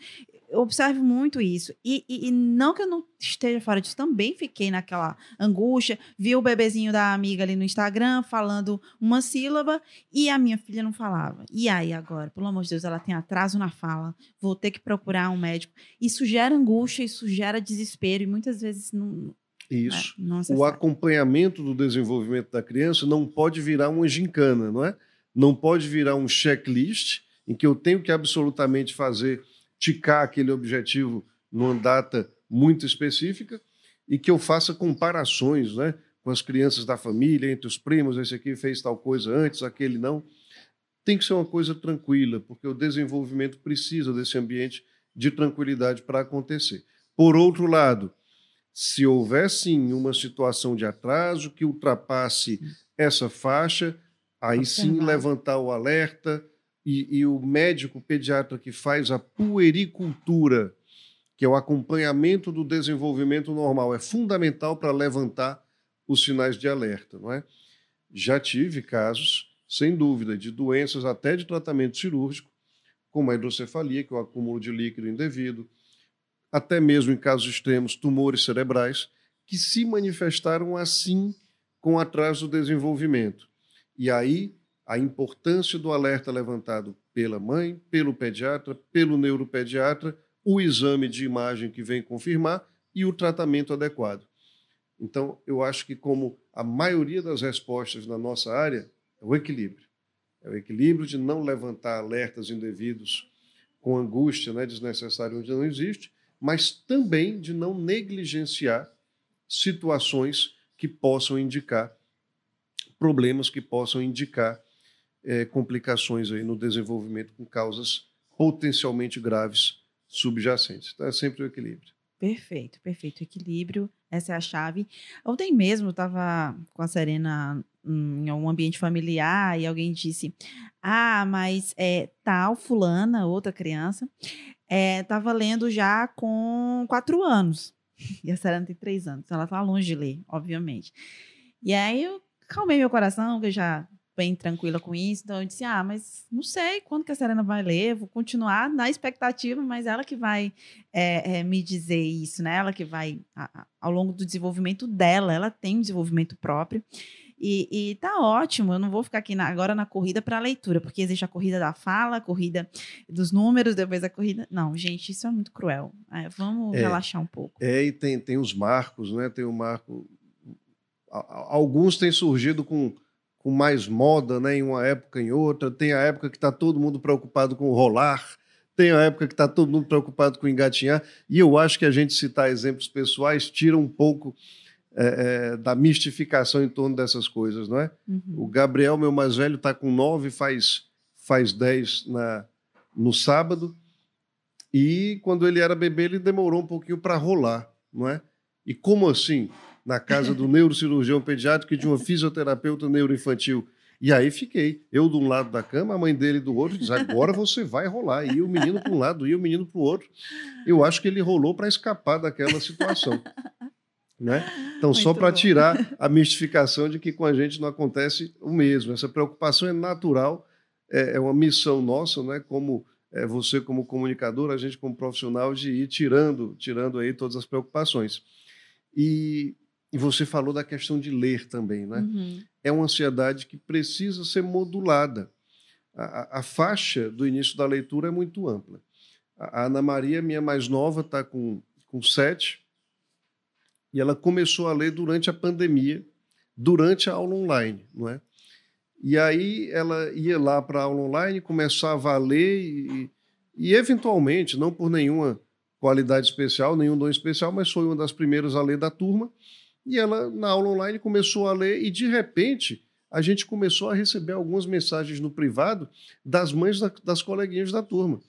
eu observo muito isso. E, e, e, não que eu não esteja fora disso, também fiquei naquela angústia. Vi o bebezinho da amiga ali no Instagram falando uma sílaba e a minha filha não falava. E aí agora? Pelo amor de Deus, ela tem atraso na fala, vou ter que procurar um médico. Isso gera angústia, isso gera desespero e muitas vezes não. Isso. Né, não o acompanhamento do desenvolvimento da criança não pode virar uma gincana, não é? Não pode virar um checklist em que eu tenho que absolutamente fazer ticar aquele objetivo numa data muito específica e que eu faça comparações né, com as crianças da família, entre os primos, esse aqui fez tal coisa antes, aquele não. Tem que ser uma coisa tranquila, porque o desenvolvimento precisa desse ambiente de tranquilidade para acontecer. Por outro lado, Se houver sim uma situação de atraso que ultrapasse essa faixa, aí sim levantar o alerta e, e o médico pediatra que faz a puericultura, que é o acompanhamento do desenvolvimento normal, é fundamental para levantar os sinais de alerta, não é? Já tive casos, sem dúvida, de doenças até de tratamento cirúrgico, como a hidrocefalia, que é o acúmulo de líquido indevido, até mesmo em casos extremos, tumores cerebrais, que se manifestaram assim com atraso do desenvolvimento. E aí, a importância do alerta levantado pela mãe, pelo pediatra, pelo neuropediatra, o exame de imagem que vem confirmar e o tratamento adequado. Então, eu acho que, como a maioria das respostas na nossa área, é o equilíbrio. É o equilíbrio de não levantar alertas indevidos com angústia né, desnecessária onde não existe, mas também de não negligenciar situações que possam indicar problemas que possam indicar é, complicações aí no desenvolvimento com causas potencialmente graves subjacentes. Então é sempre o equilíbrio. Perfeito, perfeito. Equilíbrio, essa é a chave. Ontem mesmo estava com a Serena em um ambiente familiar e alguém disse: Ah, mas é, tal fulana, outra criança, estava é, lendo já com quatro anos. E a Serena tem três anos, então ela está longe de ler, obviamente. E aí eu calmei meu coração, que eu já bem tranquila com isso. Então eu disse: ah, mas não sei quando que a Serena vai ler, vou continuar na expectativa, mas ela que vai é, é, me dizer isso, né? Ela que vai, a, ao longo do desenvolvimento dela, ela tem um desenvolvimento próprio. E, e tá ótimo, eu não vou ficar aqui na, agora na corrida para leitura, porque existe a corrida da fala, a corrida dos números, depois a corrida. Não, gente, isso é muito cruel. É, vamos é, relaxar um pouco. É, e tem, tem os marcos, né? Tem o marco. Alguns têm surgido com com mais moda, né, em uma época em outra. Tem a época que está todo mundo preocupado com rolar, tem a época que está todo mundo preocupado com engatinhar. E eu acho que a gente citar exemplos pessoais tira um pouco é, é, da mistificação em torno dessas coisas, não é? Uhum. O Gabriel, meu mais velho, está com nove, faz, faz dez na, no sábado. E quando ele era bebê, ele demorou um pouquinho para rolar, não é? E como assim? Na casa do neurocirurgião pediátrico e de uma fisioterapeuta neuroinfantil. E aí fiquei, eu de um lado da cama, a mãe dele do outro, diz: agora você vai rolar. E o menino para um lado, e o menino para o outro. Eu acho que ele rolou para escapar daquela situação. Né? Então, Muito só para tirar a mistificação de que com a gente não acontece o mesmo. Essa preocupação é natural, é, é uma missão nossa, né? como é, você como comunicador, a gente como profissional, de ir tirando, tirando aí todas as preocupações. E e você falou da questão de ler também, né? Uhum. É uma ansiedade que precisa ser modulada. A, a, faixa do início da leitura é muito ampla. A, Ana Maria, minha mais nova, está com, com sete, e ela começou a ler durante a pandemia, durante a aula online, não é? E aí ela ia lá para a aula online, começava a ler e, e, eventualmente, não por nenhuma qualidade especial, nenhum dom especial, mas foi uma das primeiras a ler da turma, e ela, na aula online, começou a ler e, de repente, a gente começou a receber algumas mensagens no privado das mães da, das coleguinhas da turma. O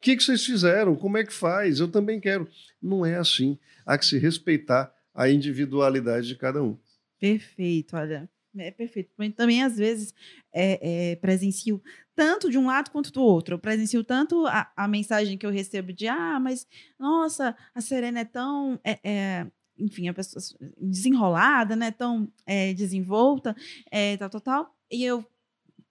que, que vocês fizeram? Como é que faz? Eu também quero. Não é assim. Há que se respeitar a individualidade de cada um. Perfeito, olha. É perfeito. Também, às vezes, é, é, presencio tanto de um lado quanto do outro. Eu presencio tanto a, a, mensagem que eu recebo de ah, mas nossa, a Serena é tão é, é enfim, a pessoa desenrolada, né? Tão é, desenvolta, é, tal, tal, tal. E eu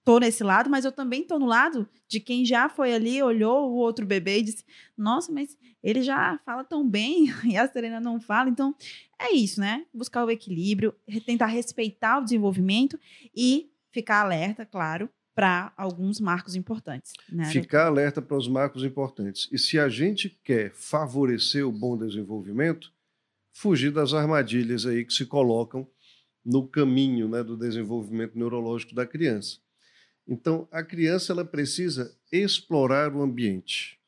tô nesse lado, mas eu também tô no lado de quem já foi ali, olhou o outro bebê e disse: Nossa, mas ele já fala tão bem e a Serena não fala. Então, é isso, né? Buscar o equilíbrio, tentar respeitar o desenvolvimento e ficar alerta, claro, para alguns marcos importantes. Né? Ficar alerta para os marcos importantes. E se a gente quer favorecer o bom desenvolvimento, fugir das armadilhas aí que se colocam no caminho né, do desenvolvimento neurológico da criança. Então, a criança ela precisa explorar o ambiente.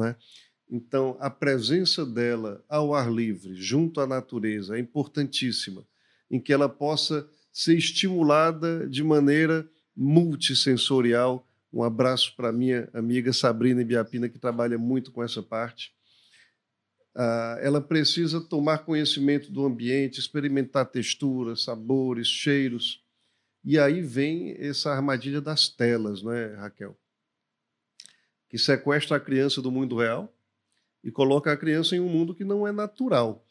É? Então, a presença dela ao ar livre, junto à natureza, é importantíssima, em que ela possa ser estimulada de maneira multissensorial. Um abraço para minha amiga Sabrina Biapina, que trabalha muito com essa parte ela precisa tomar conhecimento do ambiente, experimentar texturas, sabores, cheiros. E aí vem essa armadilha das telas, não é, Raquel? Que sequestra a criança do mundo real e coloca a criança em um mundo que não é natural.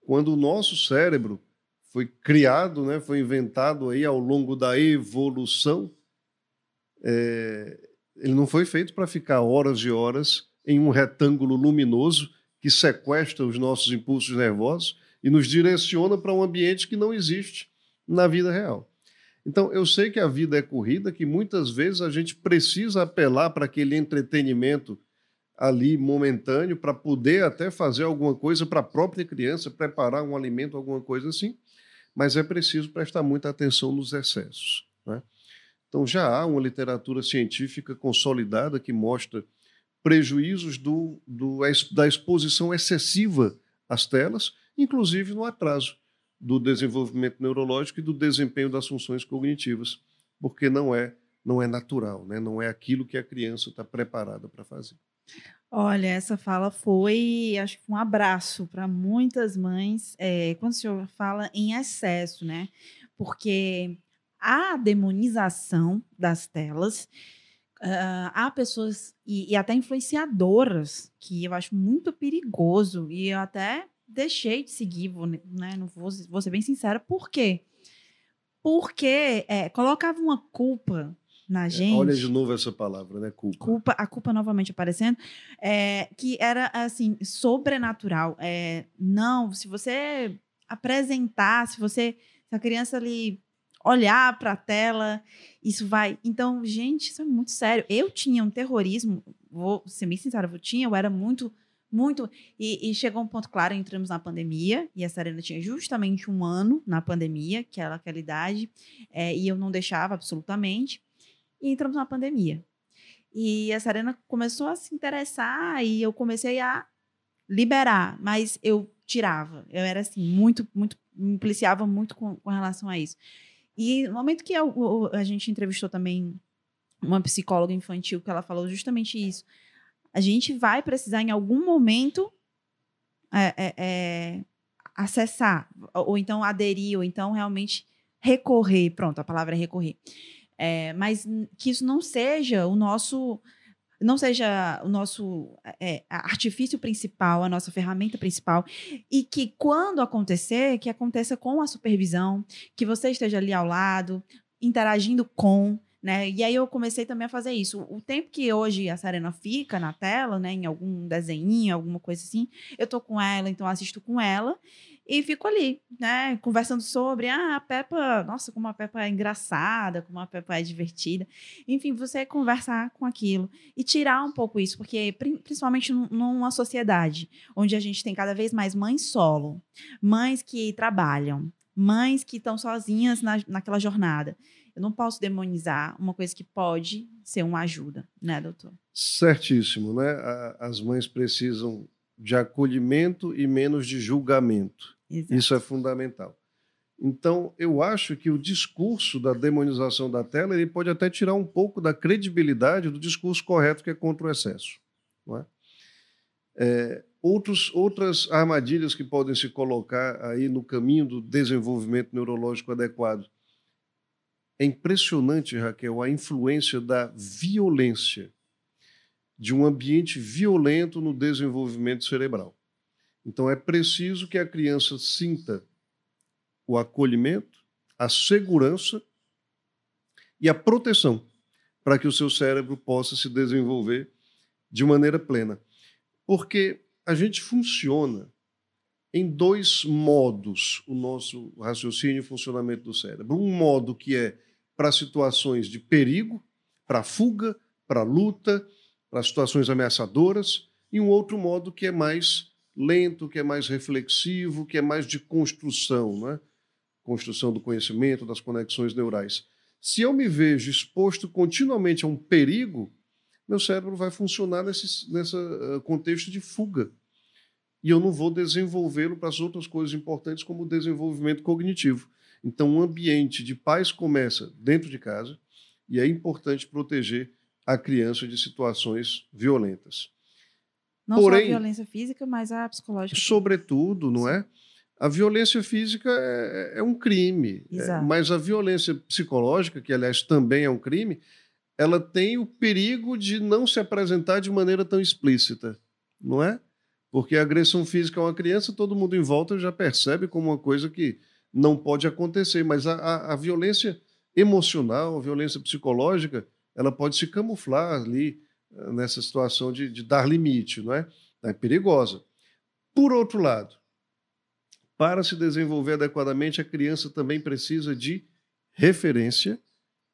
Quando o nosso cérebro foi criado, né, foi inventado aí ao longo da evolução, é, ele não foi feito para ficar horas e horas em um retângulo luminoso que sequestra os nossos impulsos nervosos e nos direciona para um ambiente que não existe na vida real. Então, eu sei que a vida é corrida, que muitas vezes a gente precisa apelar para aquele entretenimento ali momentâneo para poder até fazer alguma coisa para a própria criança, preparar um alimento, alguma coisa assim, mas é preciso prestar muita atenção nos excessos. Né? Então, já há uma literatura científica consolidada que mostra prejuízos do, do, da exposição excessiva às telas, inclusive no atraso do desenvolvimento neurológico e do desempenho das funções cognitivas, porque não é não é natural, né? não é aquilo que a criança está preparada para fazer. Olha, essa fala foi, acho que um abraço para muitas mães, é, quando o senhor fala em excesso, né? Porque a demonização das telas Uh, há pessoas e, e, até influenciadoras que eu acho muito perigoso e eu até deixei de seguir, vou, né, não vou, vou ser bem sincera, por quê? Porque é, colocava uma culpa na é, gente. Olha de novo essa palavra, né? Culpa. culpa a culpa novamente aparecendo, é, que era assim, sobrenatural. É, não, se você apresentar, se você. Se a criança ali olhar para a tela, isso vai. Então, gente, isso é muito sério. Eu tinha um terrorismo, vou ser bem sincera, eu tinha, eu era muito, muito. E, e chegou um ponto claro, entramos na pandemia, e a Serena tinha justamente um ano na pandemia, que era aquela idade, é, e eu não deixava absolutamente. E entramos na pandemia. E a Serena começou a se interessar, e eu comecei a liberar, mas eu tirava. Eu era assim, muito, muito, me policiava muito com, com relação a isso. E no momento que eu, a gente entrevistou também uma psicóloga infantil, que ela falou justamente isso. A gente vai precisar, em algum momento, é, é, é, acessar, ou então aderir, ou então realmente recorrer. Pronto, a palavra é recorrer. É, mas que isso não seja o nosso não seja o nosso é, artifício principal, a nossa ferramenta principal, e que quando acontecer, que aconteça com a supervisão, que você esteja ali ao lado, interagindo com, né? E aí eu comecei também a fazer isso. O tempo que hoje a Serena fica na tela, né, em algum desenho, alguma coisa assim, eu tô com ela, então assisto com ela e fico ali, né, conversando sobre, ah, a Peppa, nossa, como a Peppa é engraçada, como a Peppa é divertida. Enfim, você conversar com aquilo e tirar um pouco isso, porque principalmente numa sociedade onde a gente tem cada vez mais mães solo, mães que trabalham, mães que estão sozinhas na, naquela jornada. Eu não posso demonizar uma coisa que pode ser uma ajuda, né, doutor? Certíssimo, né? As mães precisam de acolhimento e menos de julgamento. Exato. Isso é fundamental. Então, eu acho que o discurso da demonização da tela ele pode até tirar um pouco da credibilidade do discurso correto que é contra o excesso. Não é? É, outros, outras armadilhas que podem se colocar aí no caminho do desenvolvimento neurológico adequado. É impressionante, Raquel, a influência da violência, de um ambiente violento no desenvolvimento cerebral. Então é preciso que a criança sinta o acolhimento, a segurança e a proteção para que o seu cérebro possa se desenvolver de maneira plena. Porque a gente funciona em dois modos o nosso raciocínio e funcionamento do cérebro. Um modo que é para situações de perigo, para fuga, para luta, para situações ameaçadoras, e um outro modo que é mais lento, que é mais reflexivo, que é mais de construção, né? construção do conhecimento, das conexões neurais. Se eu me vejo exposto continuamente a um perigo, meu cérebro vai funcionar nesse, nesse eh, contexto de fuga. E eu não vou desenvolvê-lo para as outras coisas importantes, como o desenvolvimento cognitivo. Então, o ambiente de paz começa dentro de casa e é importante proteger a criança de situações violentas. Não Porém- só a violência física, mas a psicológica. Sobretudo, não é? A violência física é, é um crime, é, mas a violência psicológica, que aliás também é um crime, ela tem o perigo de não se apresentar de maneira tão explícita, não é? Porque a agressão física a uma criança, todo mundo em volta já percebe como uma coisa que não pode acontecer, mas a, a- a violência emocional, a violência psicológica, ela pode se camuflar ali nessa situação de, de dar limite, não é? É perigosa. Por outro lado, para se desenvolver adequadamente, a criança também precisa de referência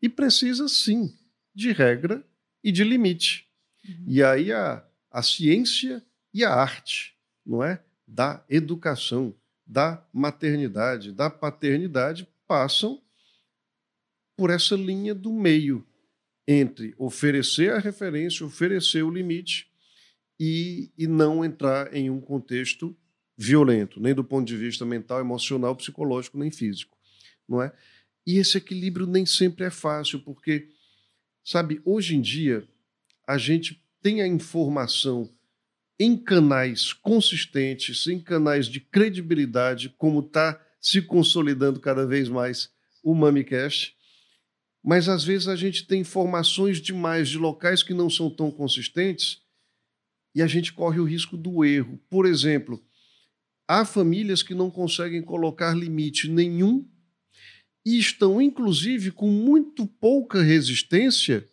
e precisa, sim, de regra e de limite. Uhum. E aí a, a ciência e a arte, não é? Da educação, da maternidade, da paternidade, passam por essa linha do meio entre oferecer a referência, oferecer o limite e, e não entrar em um contexto violento, nem do ponto de vista mental, emocional, psicológico, nem físico, não é? E esse equilíbrio nem sempre é fácil, porque, sabe, hoje em dia a gente tem a informação em canais consistentes, em canais de credibilidade, como está se consolidando cada vez mais o MamiCast, mas às vezes a gente tem informações demais de locais que não são tão consistentes e a gente corre o risco do erro. Por exemplo, há famílias que não conseguem colocar limite nenhum e estão, inclusive, com muito pouca resistência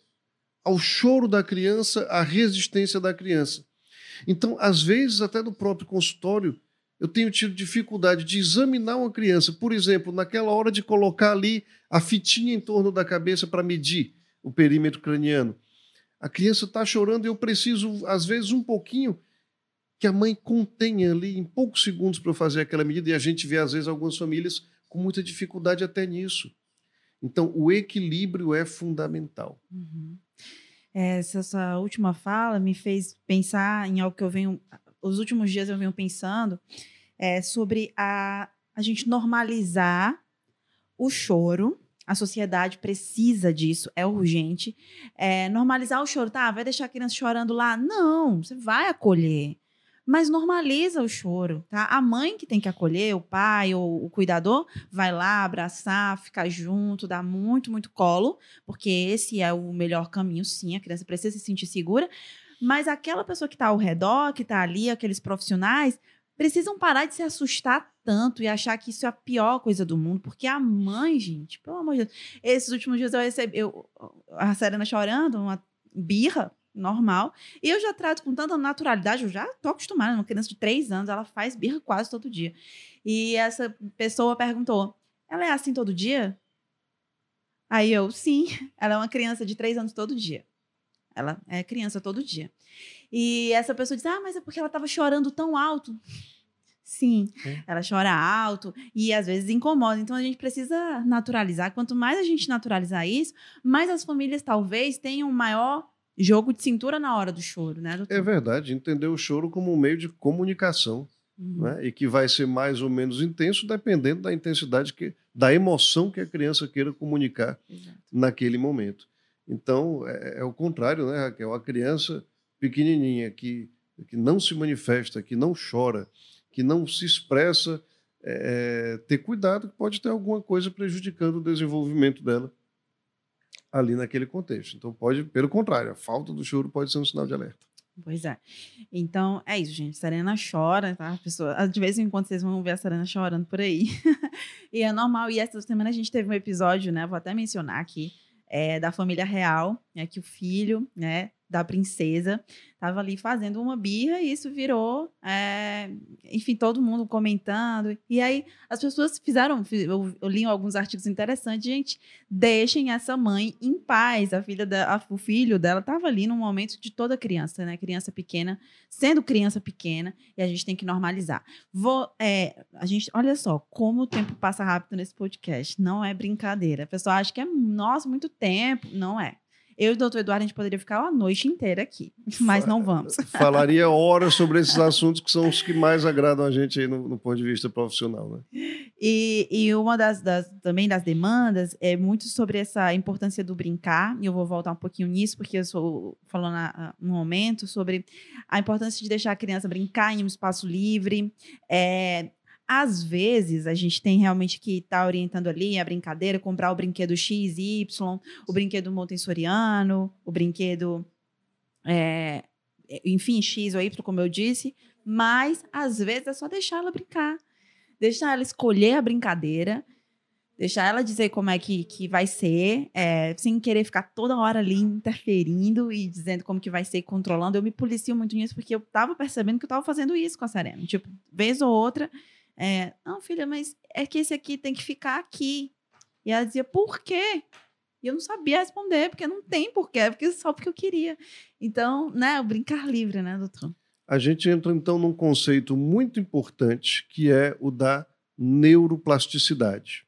ao choro da criança, à resistência da criança. Então, às vezes, até no próprio consultório, eu tenho tido dificuldade de examinar uma criança, por exemplo, naquela hora de colocar ali a fitinha em torno da cabeça para medir o perímetro craniano. A criança está chorando e eu preciso, às vezes, um pouquinho que a mãe contenha ali em poucos segundos para fazer aquela medida, e a gente vê, às vezes, algumas famílias com muita dificuldade até nisso. Então, o equilíbrio é fundamental. Uhum. Essa, essa última fala me fez pensar em algo que eu venho. Os últimos dias eu venho pensando é, sobre a, a gente normalizar o choro. A sociedade precisa disso, é urgente. É, normalizar o choro, tá? Vai deixar a criança chorando lá? Não, você vai acolher. Mas normaliza o choro, tá? A mãe que tem que acolher, o pai ou o cuidador, vai lá abraçar, ficar junto, dar muito, muito colo, porque esse é o melhor caminho, sim. A criança precisa se sentir segura. Mas aquela pessoa que está ao redor, que está ali, aqueles profissionais, precisam parar de se assustar tanto e achar que isso é a pior coisa do mundo, porque a mãe, gente, pelo amor de Deus, esses últimos dias eu recebi eu, a Serena chorando, uma birra normal, e eu já trato com tanta naturalidade, eu já tô acostumada, uma criança de três anos, ela faz birra quase todo dia. E essa pessoa perguntou: ela é assim todo dia? Aí eu, sim, ela é uma criança de três anos todo dia. Ela é criança todo dia. E essa pessoa diz: Ah, mas é porque ela estava chorando tão alto. Sim, É. ela chora alto e às vezes incomoda. Então a gente precisa naturalizar. Quanto mais a gente naturalizar isso, mais as famílias talvez tenham um maior jogo de cintura na hora do choro, né, doutor? É verdade, entender o choro como um meio de comunicação, Uhum. né? e que vai ser mais ou menos intenso dependendo da intensidade, que, da emoção que a criança queira comunicar Exato. naquele momento. Então, é, é o contrário, né, Raquel? A criança pequenininha que, que não se manifesta, que não chora, que não se expressa, é, ter cuidado que pode ter alguma coisa prejudicando o desenvolvimento dela ali naquele contexto. Então, pode, pelo contrário, a falta do choro pode ser um sinal de alerta. Pois é. Então, é isso, gente. Serena chora, tá? A pessoa, de vez em quando vocês vão ver a Serena chorando por aí. e é normal. E essa semana a gente teve um episódio, né? Vou até mencionar aqui, é, da família real, né? Que o filho, né? Da princesa, tava ali fazendo uma birra e isso virou, é, enfim, todo mundo comentando. E aí as pessoas fizeram, eu, eu li alguns artigos interessantes, gente, deixem essa mãe em paz. A filha da, a- o filho dela estava ali no momento de toda criança, né? Criança pequena, sendo criança pequena, e a gente tem que normalizar. Vou, é, a gente, olha só, como o tempo passa rápido nesse podcast. Não é brincadeira. A pessoa acha que é, nossa, muito tempo. Não é. Eu e o doutor Eduardo, a gente poderia ficar a noite inteira aqui, mas não vamos. Falaria horas sobre esses assuntos que são os que mais agradam a gente aí no, no ponto de vista profissional. Né? E, e uma das, das, também das demandas é muito sobre essa importância do brincar, e eu vou voltar um pouquinho nisso, porque eu estou falando no momento sobre a importância de deixar a criança brincar em um espaço livre. É, às vezes, a gente tem realmente que estar tá orientando ali a brincadeira, comprar o brinquedo X, Y, o brinquedo montessoriano, o brinquedo, é, enfim, X ou Y, como eu disse, mas às vezes é só deixar ela brincar deixar ela escolher a brincadeira, deixar ela dizer como é que, que vai ser, é, sem querer ficar toda hora ali interferindo e dizendo como que vai ser, controlando. Eu me policio muito nisso, porque eu tava percebendo que eu tava fazendo isso com a Serena. Tipo, vez ou outra, é, não, filha, mas é que esse aqui tem que ficar aqui. E ela dizia, por quê? E eu não sabia responder, porque não tem porquê, porque só porque eu queria. Então, né, o brincar livre, né, doutor? a gente entra então num conceito muito importante que é o da neuroplasticidade.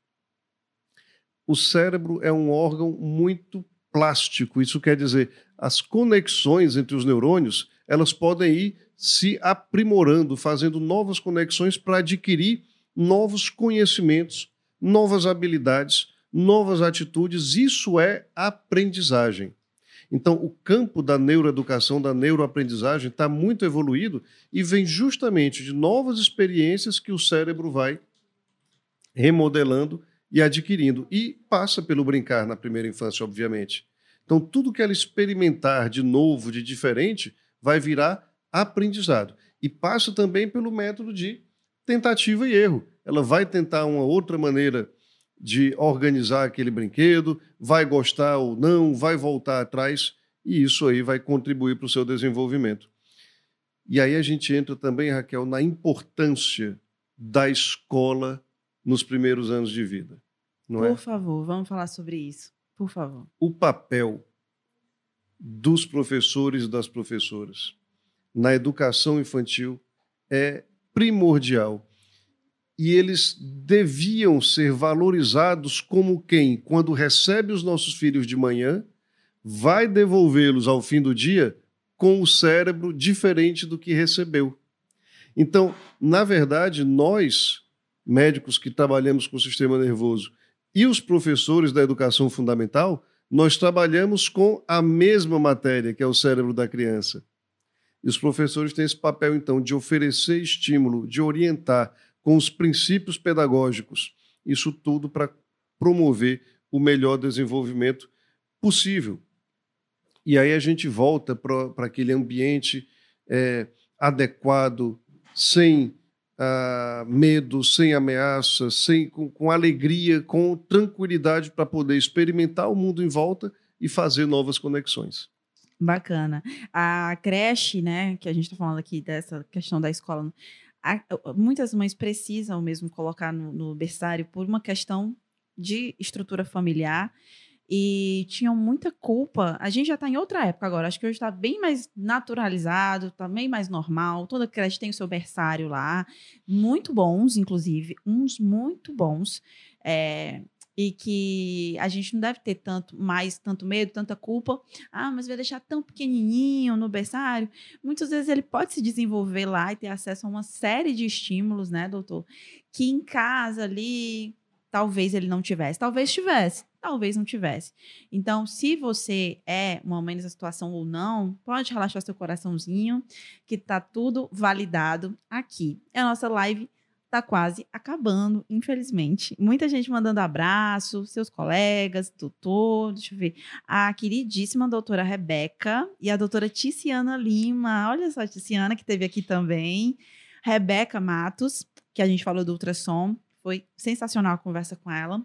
O cérebro é um órgão muito plástico, isso quer dizer, as conexões entre os neurônios, elas podem ir se aprimorando, fazendo novas conexões para adquirir novos conhecimentos, novas habilidades, novas atitudes. Isso é aprendizagem. Então, o campo da neuroeducação, da neuroaprendizagem, está muito evoluído e vem justamente de novas experiências que o cérebro vai remodelando e adquirindo. E passa pelo brincar na primeira infância, obviamente. Então, tudo que ela experimentar de novo, de diferente, vai virar aprendizado. E passa também pelo método de tentativa e erro. Ela vai tentar uma outra maneira de organizar aquele brinquedo, vai gostar ou não, vai voltar atrás, e isso aí vai contribuir para o seu desenvolvimento. E aí a gente entra também, Raquel, na importância da escola nos primeiros anos de vida. Não Por é? favor, vamos falar sobre isso. Por favor. O papel dos professores e das professoras na educação infantil é primordial e eles deviam ser valorizados como quem, quando recebe os nossos filhos de manhã, vai devolvê-los ao fim do dia com o cérebro diferente do que recebeu. Então, na verdade, nós, médicos que trabalhamos com o sistema nervoso, e os professores da educação fundamental, nós trabalhamos com a mesma matéria, que é o cérebro da criança. E os professores têm esse papel, então, de oferecer estímulo, de orientar, com os princípios pedagógicos. Isso tudo para promover o melhor desenvolvimento possível. E aí a gente volta para aquele ambiente é, adequado, sem ah, medo, sem ameaça, sem, com, com alegria, com tranquilidade para poder experimentar o mundo em volta e fazer novas conexões. Bacana. A creche, né, que a gente está falando aqui dessa questão da escola, a, muitas mães precisam mesmo colocar no, no berçário por uma questão de estrutura familiar e tinham muita culpa. A gente já está em outra época agora. Acho que hoje está bem mais naturalizado, está bem mais normal. Toda creche tem o seu berçário lá, muito bons, inclusive, uns muito bons. É, e que a gente não deve ter tanto mais tanto medo, tanta culpa. Ah, mas vai deixar tão pequenininho no berçário. Muitas vezes ele pode se desenvolver lá e ter acesso a uma série de estímulos, né, doutor? Que em casa ali talvez ele não tivesse, talvez tivesse, talvez não tivesse. Então, se você é uma mãe nessa situação ou não, pode relaxar seu coraçãozinho, que tá tudo validado aqui. É a nossa live tá quase acabando, infelizmente. Muita gente mandando abraço, seus colegas, doutor, deixa eu ver. A queridíssima doutora Rebeca e a doutora Ticiana Lima. Olha só, Ticiana, que teve aqui também. Rebeca Matos, que a gente falou do ultrassom. Foi sensacional a conversa com ela.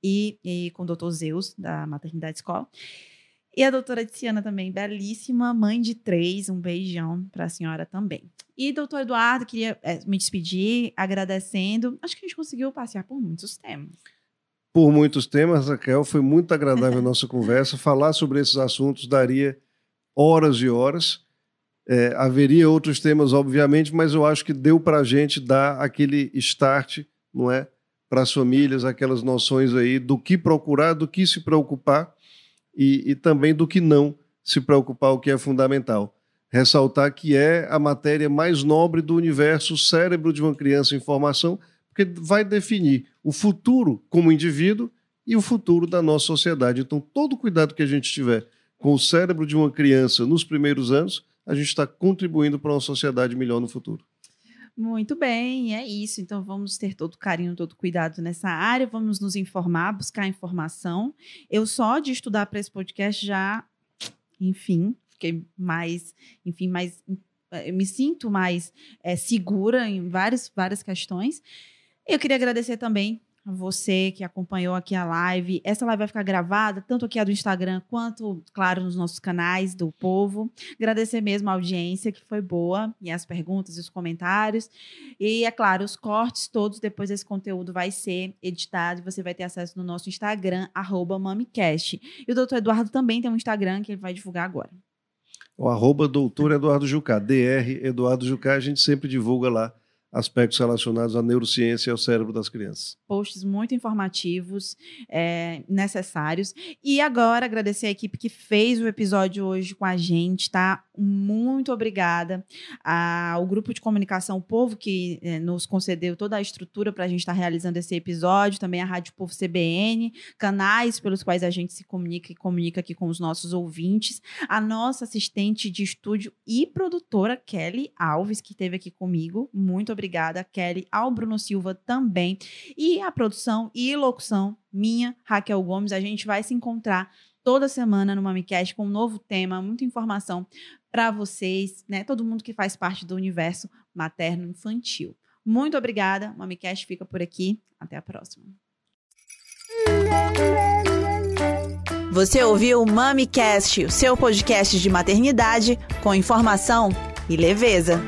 E, e com o doutor Zeus, da Maternidade Escola. E a doutora Tiziana também, belíssima, mãe de três. Um beijão para a senhora também. E, doutor Eduardo, queria é, me despedir agradecendo. Acho que a gente conseguiu passear por muitos temas. Por muitos temas, Raquel. Foi muito agradável a nossa conversa. Falar sobre esses assuntos daria horas e horas. É, haveria outros temas, obviamente, mas eu acho que deu para a gente dar aquele start, não é? Para as famílias, aquelas noções aí do que procurar, do que se preocupar e, e também do que não se preocupar, o que é fundamental. Ressaltar que é a matéria mais nobre do universo, o cérebro de uma criança em formação, porque vai definir o futuro como indivíduo e o futuro da nossa sociedade. Então, todo cuidado que a gente tiver com o cérebro de uma criança nos primeiros anos, a gente está contribuindo para uma sociedade melhor no futuro. Muito bem, é isso. Então vamos ter todo carinho, todo cuidado nessa área, vamos nos informar, buscar informação. Eu só de estudar para esse podcast já, enfim, fiquei mais, enfim, mais eu me sinto mais é, segura em várias, várias questões. Eu queria agradecer também você que acompanhou aqui a live. Essa live vai ficar gravada, tanto aqui a do Instagram, quanto, claro, nos nossos canais do povo. Agradecer mesmo a audiência, que foi boa, e as perguntas e os comentários. E, é claro, os cortes todos, depois desse conteúdo vai ser editado e você vai ter acesso no nosso Instagram, arroba MamiCast. E o doutor Eduardo também tem um Instagram que ele vai divulgar agora. O arroba doutor Eduardo Jucá, DR Eduardo Jucá, a gente sempre divulga lá aspectos relacionados à neurociência e ao cérebro das crianças. Posts muito informativos, é, necessários. E agora agradecer a equipe que fez o episódio hoje com a gente, tá? Muito obrigada ao grupo de comunicação o Povo que é, nos concedeu toda a estrutura para a gente estar tá realizando esse episódio, também a Rádio Povo CBN, canais pelos quais a gente se comunica e comunica aqui com os nossos ouvintes, a nossa assistente de estúdio e produtora Kelly Alves que esteve aqui comigo. Muito obrigada obrigada, Kelly, ao Bruno Silva também. E a produção e locução, minha, Raquel Gomes. A gente vai se encontrar toda semana no MamiCast com um novo tema, muita informação para vocês, né? Todo mundo que faz parte do universo materno-infantil. Muito obrigada. O MamiCast fica por aqui. Até a próxima. Você ouviu o MamiCast, o seu podcast de maternidade com informação e leveza.